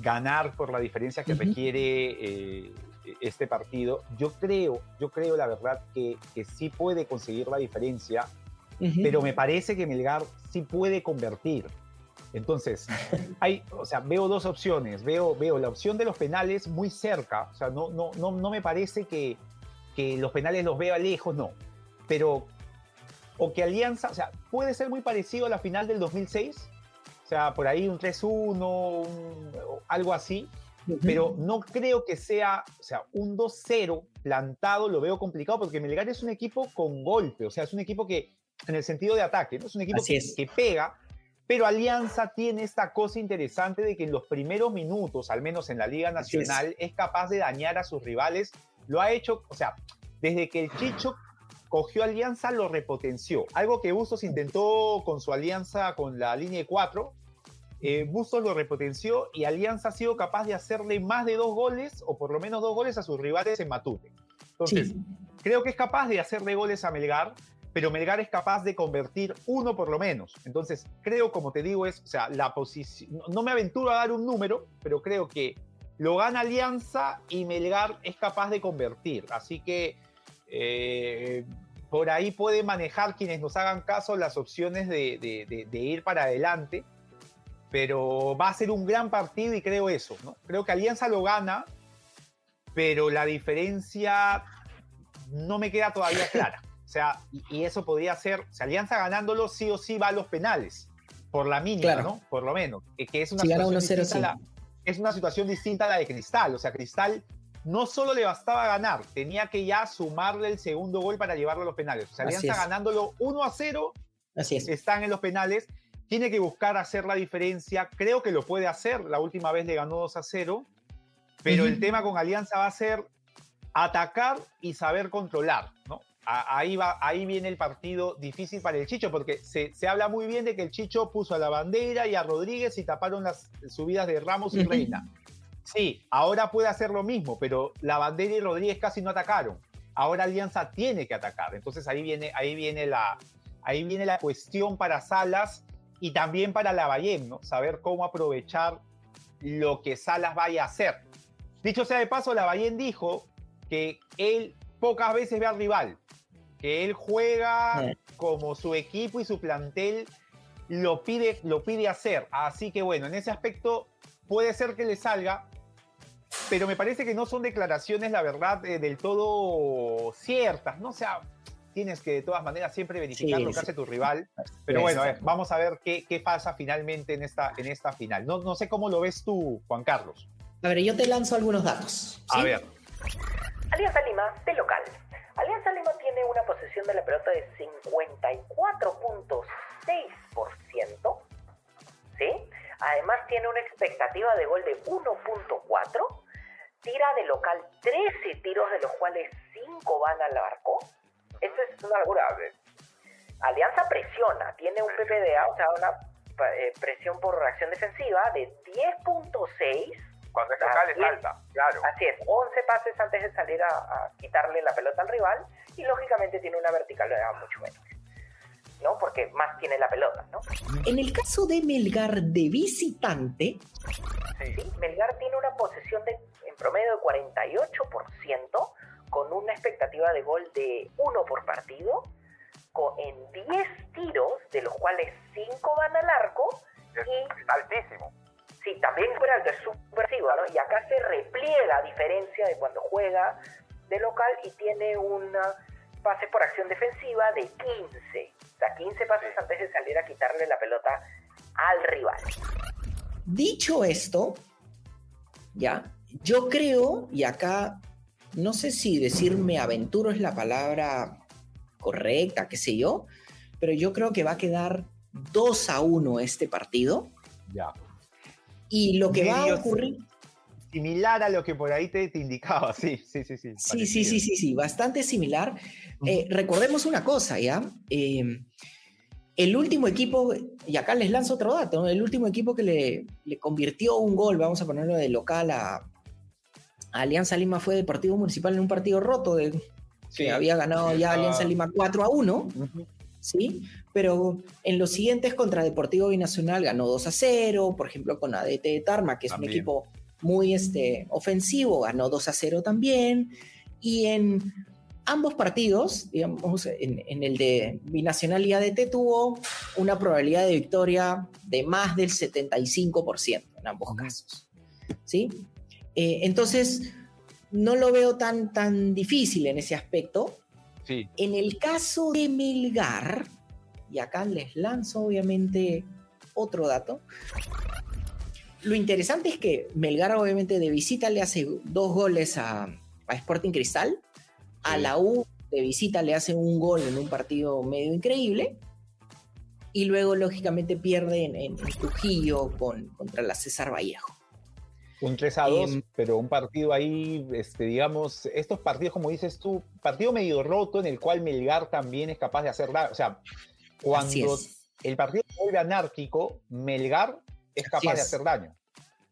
ganar por la diferencia que requiere eh, este partido. Yo creo, yo creo la verdad que, que sí puede conseguir la diferencia, pero me parece que Melgar sí puede convertir. Entonces, hay, o sea, veo dos opciones. Veo, veo la opción de los penales muy cerca. O sea, no, no, no, no me parece que, que los penales los vea lejos, no. Pero, o que Alianza, o sea, puede ser muy parecido a la final del 2006. O sea, por ahí un 3-1, algo así pero no creo que sea, o sea, un 2-0 plantado lo veo complicado porque Melgar es un equipo con golpe, o sea, es un equipo que, en el sentido de ataque, ¿no? es un equipo que, que, pega, pero Alianza tiene esta cosa interesante de que en los primeros minutos, al menos en la Liga Nacional, es. capaz de dañar a sus rivales. Lo ha hecho, o sea, desde que el Chicho cogió Alianza, lo repotenció. Algo que Bustos intentó con su alianza con la línea de 4, eh, Bustos lo repotenció y Alianza ha sido capaz de hacerle más de dos goles, o por lo menos dos goles a sus rivales en Matute. Entonces, creo que es capaz de hacerle goles a Melgar, pero Melgar es capaz de convertir uno por lo menos. Entonces, creo, como te digo, es, o sea, la posición, no me aventuro a dar un número, pero creo que lo gana Alianza y Melgar es capaz de convertir. Así que eh, por ahí puede manejar quienes nos hagan caso las opciones de ir para adelante pero va a ser un gran partido y creo eso, ¿no? Creo que Alianza lo gana, pero la diferencia no me queda todavía clara. O sea, y, eso podría ser, o sea, Alianza ganándolo sí o sí va a los penales, por la mínima, ¿no? Por lo menos, que, es una, situación es una situación distinta a la de Cristal, o sea, Cristal no solo le bastaba ganar, tenía que ya sumarle el segundo gol para llevarlo a los penales. O sea, Alianza ganándolo 1 a 0, Así es. están en los penales tiene que buscar hacer la diferencia. Creo que lo puede hacer. La última vez le ganó 2 a 0. Pero el tema con Alianza va a ser atacar y saber controlar. ¿no? Ahí, va, ahí viene el partido difícil para el Chicho, porque se, habla muy bien de que el Chicho puso a la bandera y a Rodríguez y taparon las subidas de Ramos y Reina. Sí, ahora puede hacer lo mismo, pero la bandera y Rodríguez casi no atacaron. Ahora Alianza tiene que atacar. Entonces ahí viene, ahí viene, la, ahí viene la cuestión para Salas y también para la Lavallén, ¿no? Saber cómo aprovechar lo que Salas vaya a hacer. Dicho sea de paso, Lavallén dijo que él pocas veces ve al rival, que él juega como su equipo y su plantel lo pide, lo pide hacer. Así que bueno, en ese aspecto puede ser que le salga, pero me parece que no son declaraciones, la verdad, eh, del todo ciertas, ¿no? O sea, tienes que de todas maneras siempre verificar lo que hace tu rival. Pero bueno, vamos a ver qué, qué, pasa finalmente en esta, en esta final. No, no sé cómo lo ves tú, Juan Carlos. A ver, yo te lanzo algunos datos. A ver. Alianza Lima, de local. Alianza Lima tiene una posesión de la pelota de 54.6%. ¿Sí? Además tiene una expectativa de gol de 1.4. Tira de local 13 tiros, de los cuales 5 van al arco. Esto es una locura. Alianza presiona, tiene un PPDA, o sea, una eh, presión por reacción defensiva de 10.6. Cuando es local es alta, claro. Así es, 11 pases antes de salir a, quitarle la pelota al rival y lógicamente tiene una verticalidad mucho menos. ¿No? Porque más tiene la pelota, ¿no? En el caso de Melgar de visitante... Sí, Melgar tiene una posesión de, en promedio de 48%, con una expectativa de gol de uno por partido, con, en 10 tiros, de los cuales 5 van al arco. Es y, altísimo. Sí, también fue alto, es subversivo, ¿no? Y acá se repliega a diferencia de cuando juega de local y tiene una pases por acción defensiva de 15. O sea, 15 pases antes de salir a quitarle la pelota al rival. Dicho esto, ya, yo creo, y acá no sé si decir me aventuro es la palabra correcta, qué sé yo, pero yo creo que va a quedar 2 a 1 este partido. Ya. Y lo que va a ocurrir. Similar a lo que por ahí te, te indicaba, sí, sí, sí. Sí, Sí, sí, sí, sí, sí, bastante similar. Eh, recordemos una cosa, ¿ya? Eh, el último equipo, y acá les lanzo otro dato, ¿no? el último equipo que le, le convirtió un gol, vamos a ponerlo de local a, a Alianza Lima fue Deportivo Municipal en un partido roto, de, Sí. que había ganado ya. Alianza Lima 4 a 1, Ujú. ¿sí? Pero en los siguientes contra Deportivo Binacional ganó 2 a 0, por ejemplo con ADT de Tarma, que es También. un equipo muy este, ofensivo, ganó 2 a 0 también. Y en ambos partidos, digamos, en, en el de Binacional y ADT tuvo una probabilidad de victoria de más del 75% en ambos casos, ¿sí? Eh, entonces, no lo veo tan, tan difícil en ese aspecto. Sí, En el caso de Melgar, y acá les lanzo obviamente otro dato, lo interesante es que Melgar obviamente de visita le hace dos goles a, a Sporting Cristal, a la U de visita le hace un gol en un partido medio increíble, y luego lógicamente pierde en, en Trujillo con, contra la César Vallejo. un 3 a 2, Em, pero un partido ahí, este, digamos, estos partidos, como dices tú, partido medio roto en el cual Melgar también es capaz de hacer daño. O sea, cuando el partido se vuelve anárquico, Melgar es capaz de es. hacer daño.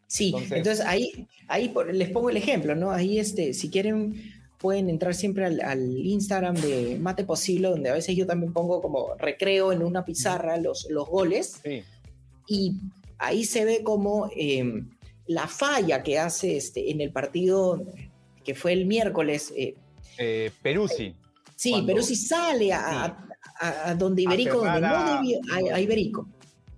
Sí, Entonces- entonces, ahí, ahí por- les pongo el ejemplo, ¿no? Ahí, este, si quieren, pueden entrar siempre al, al Instagram de Mate Posible, donde a veces yo también pongo como recreo en una pizarra los, los goles, Sí, y ahí se ve como eh, la falla que hace este, en el partido que fue el miércoles. eh, eh, Peruzzi. sí, si sale a, a- a- a donde Iberico, donde no debió, a Iberico,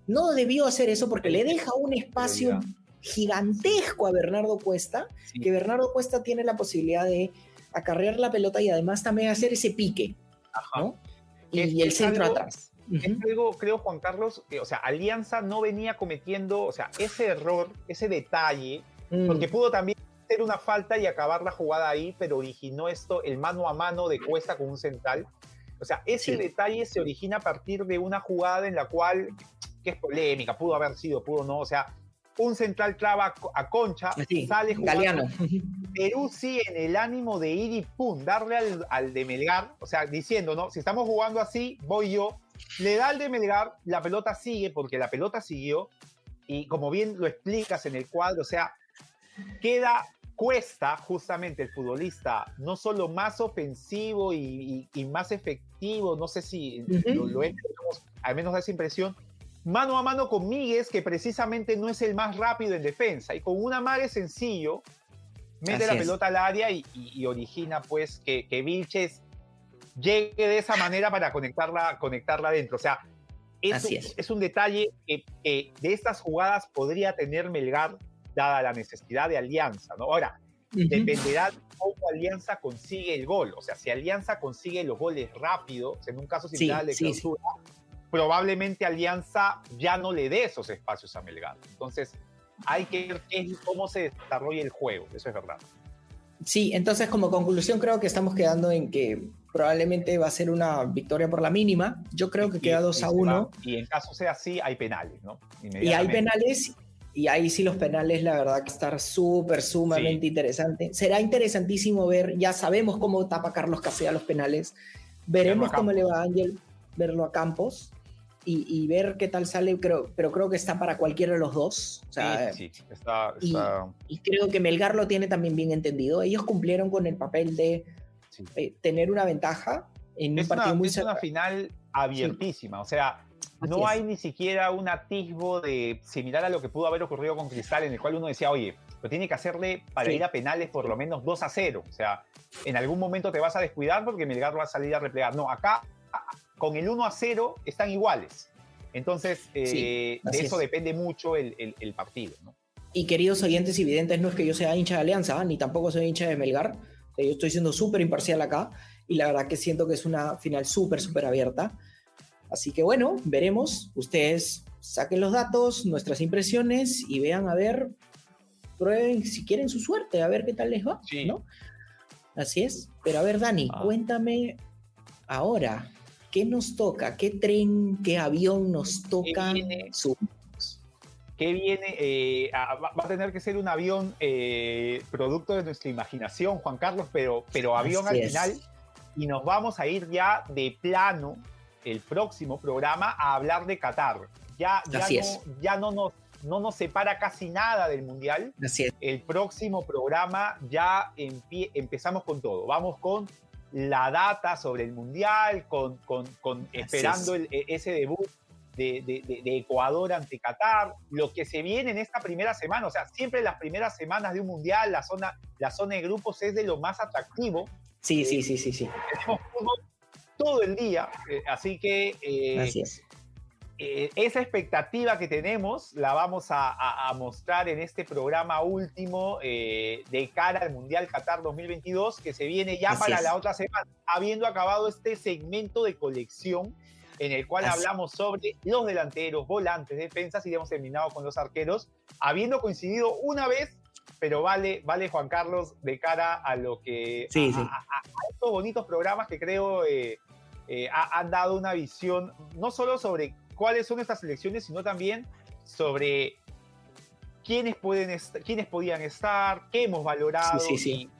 no debió hacer eso porque le deja un espacio gigantesco a Bernardo Cuesta, Sí. que Bernardo Cuesta tiene la posibilidad de acarrear la pelota y además también hacer ese pique, Ajá. ¿no? Y, Es- y el centro algo- atrás. Es algo, creo, Juan Carlos, que, o sea, Alianza no venía cometiendo, o sea, ese error, ese detalle, Mm, porque pudo también hacer una falta y acabar la jugada ahí, pero originó esto, el mano a mano de Cuesta con un central. O sea, ese Sí. detalle se origina a partir de una jugada en la cual, que es polémica, pudo haber sido, pudo no, o sea, un central clava a Co- a Concha, Sí, sale jugando. Perú sí en el ánimo de ir y pum, darle al, al de Melgar, o sea, diciendo, ¿no? Si estamos jugando así, voy yo, le da al de Melgar, la pelota sigue, porque la pelota siguió, y como bien lo explicas en el cuadro, o sea, queda, cuesta justamente el futbolista, no solo más ofensivo y, y- y más efectivo, no sé si lo, lo al menos da esa impresión, mano a mano con Míguez, que precisamente no es el más rápido en defensa, y con un amague sencillo, mete Así la es. pelota al área y, y- y origina pues que, que Vilches llegue de esa manera para conectarla, conectarla adentro. O sea, es, Así un, es. es un detalle que, que de estas jugadas podría tener Melgar dada la necesidad de alianza, ¿no? Ahora, Ujú. dependerá de cómo Alianza consigue el gol. O sea, si Alianza consigue los goles rápido, en un caso Sí, similar al de sí, sí. Probablemente Alianza ya no le dé esos espacios a Melgar. Entonces, hay que ver qué cómo se desarrolla el juego, eso es verdad. Sí, entonces como conclusión creo que estamos quedando en que probablemente va a ser una victoria por la mínima. Yo creo que Y- queda y 2 a se 1 va- Y en caso sea así, hay penales, ¿no? y hay penales y ahí sí los penales la verdad que estar súper sumamente Sí. interesante. Será interesantísimo ver, ya sabemos cómo tapa Carlos Casea los penales. Veremos cómo le va a Ángel verlo a Campos y, y ver qué tal sale, creo, pero creo que está para cualquiera de los dos. O sea, sí, sí, está, y- está- Y creo que Melgar lo tiene también bien entendido. Ellos cumplieron con el papel de Sí. eh, tener una ventaja en un es, partido una, muy es una cerrado. final abiertísima, o sea, Así no es. hay ni siquiera un atisbo de similar a lo que pudo haber ocurrido con Cristal, en el cual uno decía, oye, lo tiene que hacerle para Sí. ir a penales por lo menos 2 a 0. O sea, en algún momento te vas a descuidar porque Melgar va a salir a replegar. No, acá con el 1 a 0 están iguales. Entonces, eh, de así eso es. depende mucho el, el- el partido. ¿no? Y queridos oyentes y videntes, no es que yo sea hincha de Alianza, ni tampoco soy hincha de Melgar, yo estoy siendo súper imparcial acá y la verdad que siento que es una final súper, súper abierta. Así que bueno, veremos. Ustedes saquen los datos, nuestras impresiones y vean a ver, prueben si quieren su suerte, a ver qué tal les va, ¿no? Así es. Pero a ver, Dani, ah. cuéntame ahora, ¿qué nos toca? ¿Qué tren, qué avión nos toca ¿Qué viene? Eh, va, a tener que ser un avión eh, producto de nuestra imaginación, Juan Carlos, pero, pero avión al final. Y nos vamos a ir ya de plano el próximo programa a hablar de Qatar. Ya, ya, no, ya no, nos, no nos separa casi nada del Mundial. Así es. El próximo programa ya empezamos con todo. Vamos con la data sobre el Mundial, con, con, con esperando el, e, ese debut de, Ecuador ante Qatar, lo que se viene en esta primera semana, o sea, siempre las primeras semanas de un mundial, la zona, la zona de grupos es de lo más atractivo. Sí, sí, sí, sí, sí. Tenemos fútbol todo el día, eh, así que eh, eh, esa expectativa que tenemos la vamos a, mostrar en este programa último de cara al Mundial Qatar 2022, que se viene ya para la otra semana, habiendo acabado este segmento de colección en el cual hablamos sobre los delanteros, volantes, defensas y hemos terminado con los arqueros, habiendo coincidido una vez, pero vale, vale Juan Carlos, de cara a lo que... a, estos bonitos programas que creo eh, eh, han dado una visión no solo sobre cuáles son estas elecciones, sino también sobre quiénes, pueden quiénes podían estar, qué hemos valorado. Sí, sí,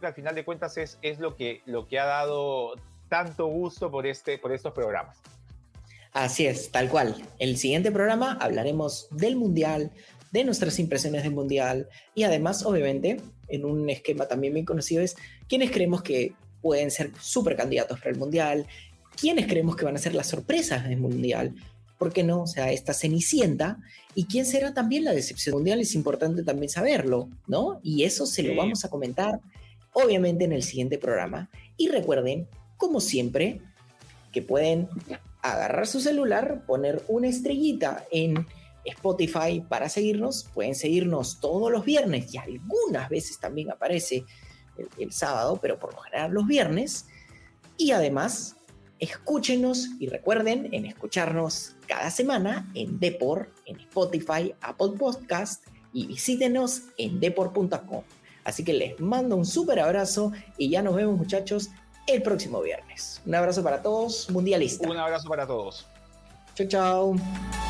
y al final de cuentas es, es lo, que, lo que ha dado tanto gusto por, este, por estos programas. Así es, tal cual. En el siguiente programa hablaremos del Mundial, de nuestras impresiones del Mundial y además, obviamente, en un esquema también bien conocido es quiénes creemos que pueden ser super candidatos para el Mundial, quiénes creemos que van a ser las sorpresas del Mundial, ¿por qué no? O sea, esta cenicienta, y quién será también la decepción mundial, es importante también saberlo, ¿no? Y eso se lo vamos a comentar, obviamente, en el siguiente programa. Y recuerden, como siempre, que pueden agarrar su celular, poner una estrellita en Spotify para seguirnos. Pueden seguirnos todos los viernes y algunas veces también aparece el, sábado, pero por lo general los viernes. Y además, escúchenos y recuerden en escucharnos cada semana en Depor, en Spotify, Apple Podcast y visítenos en depor.com. Así que les mando un súper abrazo y ya nos vemos muchachos el próximo viernes. Un abrazo para todos, mundialistas. Un abrazo para todos. Chao, chao.